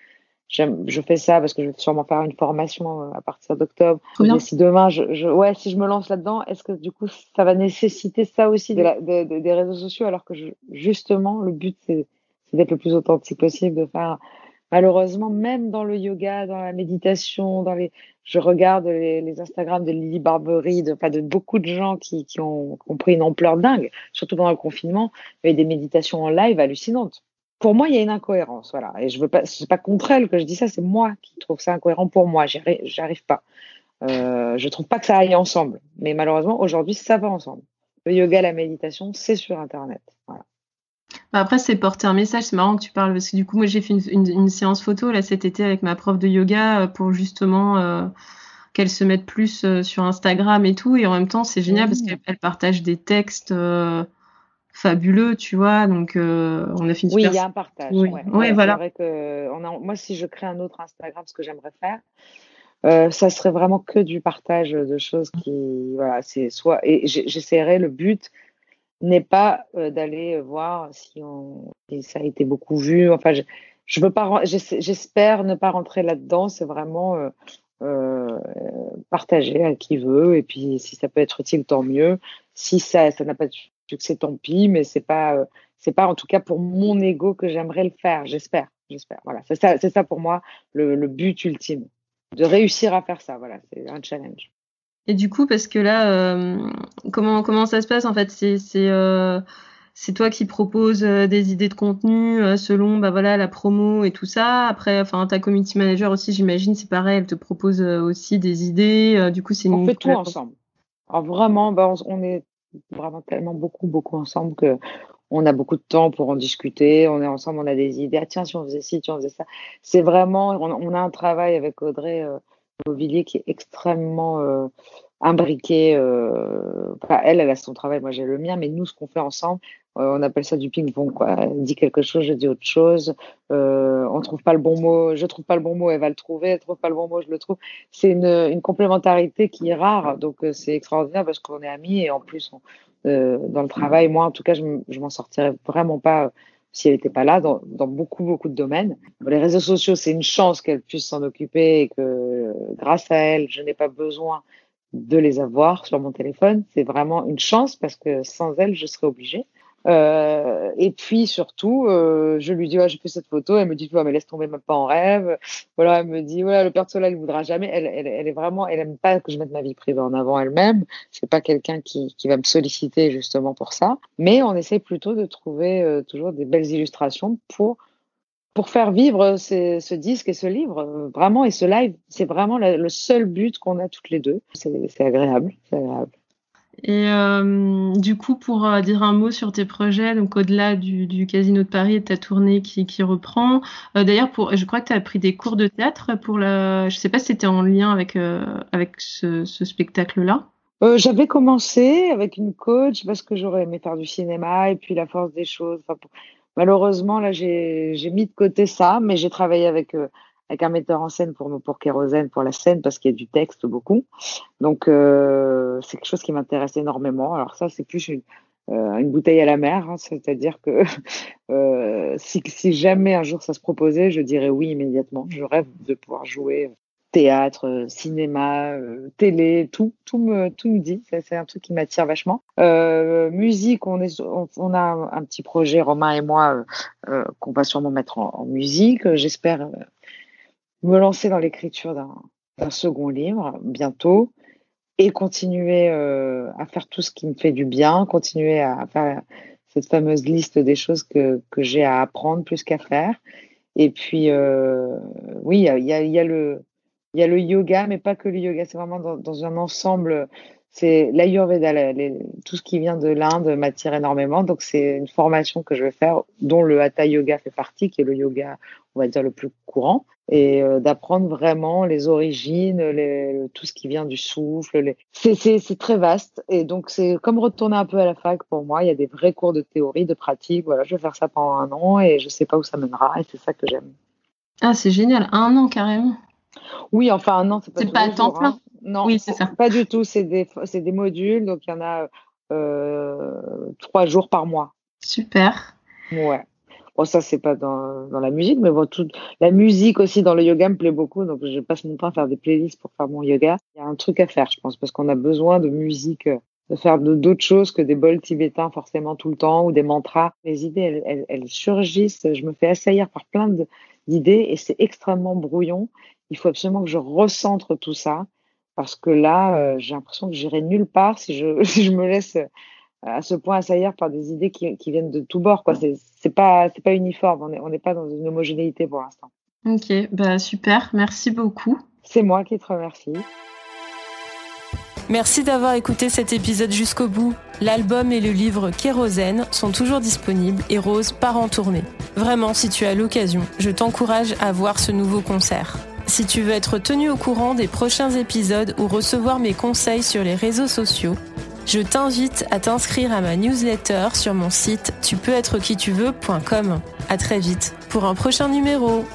Speaker 4: je fais ça parce que je vais sûrement faire une formation euh, à partir d'octobre. Si demain, je, je, ouais, si je me lance là-dedans, est-ce que du coup, ça va nécessiter ça aussi de la, de, de, des réseaux sociaux alors que je, justement, le but, c'est d'être le plus authentique possible, de faire malheureusement, même dans le yoga, dans la méditation, dans les, je regarde les, les Instagram de Lily Barbery, de, enfin, de beaucoup de gens qui, qui, ont, qui ont pris une ampleur dingue, surtout pendant le confinement. Il y avait des méditations en live hallucinantes pour moi, il y a une incohérence, voilà. Et je veux pas, c'est pas contre elle que je dis ça, c'est moi qui trouve ça incohérent pour moi. J'y arrive pas. Euh, je trouve pas que ça aille ensemble. Mais malheureusement, aujourd'hui, ça va ensemble. Le yoga, la méditation, c'est sur Internet. Voilà.
Speaker 3: Bah, après, c'est porter un message. C'est marrant que tu parles parce que du coup, moi, j'ai fait une, une, une, séance photo là cet été avec ma prof de yoga euh, pour justement euh, qu'elle se mette plus sur Instagram et tout. Et en même temps, c'est génial mmh. parce qu'elle partage des textes. Euh, fabuleux, tu vois. Donc, euh, on a fini.
Speaker 4: Oui, il y a un partage. Oui,
Speaker 3: ouais. ouais, voilà.
Speaker 4: Vrai que on a, moi, si je crée un autre Instagram, ce que j'aimerais faire, euh, ça serait vraiment que du partage de choses qui, voilà, c'est soit. Et j'essaierai. Le but n'est pas euh, d'aller voir si on, et ça a été beaucoup vu. Enfin, je, je veux pas. J'espère ne pas rentrer là-dedans. C'est vraiment. Euh, partager à qui veut et puis si ça peut être utile tant mieux si ça ça n'a pas c'est tant pis, mais c'est pas, euh, c'est pas en tout cas pour mon ego que j'aimerais le faire. J'espère, j'espère. Voilà, c'est ça, c'est ça pour moi le, le, but ultime, de réussir à faire ça. Voilà, c'est un challenge.
Speaker 3: Et du coup, parce que là, euh, comment comment ça se passe en fait? C'est c'est euh, c'est toi qui proposes des idées de contenu selon bah voilà la promo et tout ça. Après, enfin ta community manager aussi, j'imagine, c'est pareil, elle te propose aussi des idées. du coup, c'est
Speaker 4: on fait tout ensemble. Alors vraiment, bah, on, on est vraiment tellement beaucoup, beaucoup ensemble que on a beaucoup de temps pour en discuter. On est ensemble, on a des idées. Ah, tiens, si on faisait ci, si on faisait ça. C'est vraiment, on, on, a un travail avec Audrey euh, qui est extrêmement euh, imbriqué. Euh, enfin, elle, elle a son travail, moi j'ai le mien, mais nous, ce qu'on fait ensemble, on appelle ça du ping-pong. Quoi. Elle dit quelque chose, je dis autre chose. Euh, on trouve pas le bon mot, je trouve pas le bon mot, elle va le trouver. Elle trouve pas le bon mot, je le trouve. C'est une, complémentarité qui est rare, donc euh, c'est extraordinaire parce qu'on est amis et en plus euh, dans le travail, moi en tout cas, je, m'en sortirais vraiment pas euh, si elle n'était pas là dans, dans, beaucoup beaucoup de domaines. Les réseaux sociaux, c'est une chance qu'elle puisse s'en occuper et que grâce à elle, je n'ai pas besoin de les avoir sur mon téléphone. C'est vraiment une chance parce que sans elle, je serais obligée. Euh, et puis surtout, euh, je lui dis ouais, j'ai fait cette photo. Elle me dit ouais, mais laisse tomber même pas en rêve. Voilà, elle me dit ouais, le père de Soleil il voudra jamais. Elle, elle, elle, est vraiment, elle aime pas que je mette ma vie privée en avant elle-même. C'est pas quelqu'un qui, qui va me solliciter justement pour ça. Mais on essaie plutôt de trouver euh, toujours des belles illustrations pour pour faire vivre ce disque et ce livre, vraiment, et ce live, c'est vraiment le seul but qu'on a toutes les deux. C'est agréable, c'est agréable.
Speaker 3: Et euh, du coup, pour euh, dire un mot sur tes projets, donc au-delà du, Casino de Paris et de ta tournée qui, reprend, euh, d'ailleurs, je crois que tu as pris des cours de théâtre pour la. Je sais pas si c'était en lien avec, avec ce, spectacle-là.
Speaker 4: J'avais commencé avec une coach parce que j'aurais aimé faire du cinéma et puis la force des choses. Malheureusement, là, j'ai mis de côté ça, mais j'ai travaillé avec, avec un metteur en scène pour, pour Kérosène, pour la scène, parce qu'il y a du texte beaucoup. Donc, euh, c'est quelque chose qui m'intéresse énormément. Alors ça, c'est plus une, euh, une bouteille à la mer, hein, c'est-à-dire que euh, si, jamais un jour ça se proposait, je dirais oui immédiatement. Je rêve de pouvoir jouer théâtre, cinéma, télé, tout, tout me, tout me dit. C'est un truc qui m'attire vachement. Musique, on, est, on, a un, petit projet, Romain et moi, qu'on va sûrement mettre en, musique. J'espère me lancer dans l'écriture d'un second livre bientôt et continuer euh, à faire tout ce qui me fait du bien, continuer à faire cette fameuse liste des choses que, que j'ai à apprendre plus qu'à faire. Et puis, euh, oui, il y a, y, a, le, y a le yoga, mais pas que le yoga, c'est vraiment dans, dans un ensemble. C'est l'Ayurveda, la- les- tout ce qui vient de l'Inde m'attire énormément. Donc, c'est une formation que je vais faire, dont le Hatha Yoga fait partie, qui est le yoga, on va dire, le plus courant. Et euh, d'apprendre vraiment les origines, les, tout ce qui vient du souffle. Les... C'est, très vaste. Et donc, c'est comme retourner un peu à la fac pour moi. Il y a des vrais cours de théorie, de pratique. Voilà, je vais faire ça pendant un an et je sais pas où ça mènera. Et c'est ça que j'aime.
Speaker 3: Ah, c'est génial. Un an carrément.
Speaker 4: Oui, enfin, un an, c'est pas,
Speaker 3: pas à temps
Speaker 4: jours,
Speaker 3: plein.
Speaker 4: hein. Non,
Speaker 3: Oui, c'est ça.
Speaker 4: pas du tout. C'est des, c'est des modules. Donc, il y en a euh, trois jours par mois.
Speaker 3: Super.
Speaker 4: Ouais. Bon, ça, c'est pas dans, dans la musique, mais bon, tout, la musique aussi dans le yoga me plaît beaucoup. Donc, je passe mon temps à faire des playlists pour faire mon yoga. Il y a un truc à faire, je pense, parce qu'on a besoin de musique, de faire d'autres choses que des bols tibétains forcément tout le temps ou des mantras. Les idées, elles, elles, elles surgissent. Je me fais assaillir par plein d'idées et c'est extrêmement brouillon. Il faut absolument que je recentre tout ça parce que là, euh, j'ai l'impression que j'irai nulle part si je, si je me laisse euh, à ce point assaillir par des idées qui, qui viennent de tous bords. Quoi. C'est, c'est pas, c'est pas uniforme. On n'est on n'est pas dans une homogénéité pour l'instant.
Speaker 3: Ok, bah super. Merci beaucoup.
Speaker 4: C'est moi qui te remercie.
Speaker 2: Merci d'avoir écouté cet épisode jusqu'au bout. L'album et le livre Kérosène sont toujours disponibles et Rose part en tournée. Vraiment, si tu as l'occasion, je t'encourage à voir ce nouveau concert. Si tu veux être tenu au courant des prochains épisodes ou recevoir mes conseils sur les réseaux sociaux, je t'invite à t'inscrire à ma newsletter sur mon site tu peux être qui tu veux.com. À très vite pour un prochain numéro.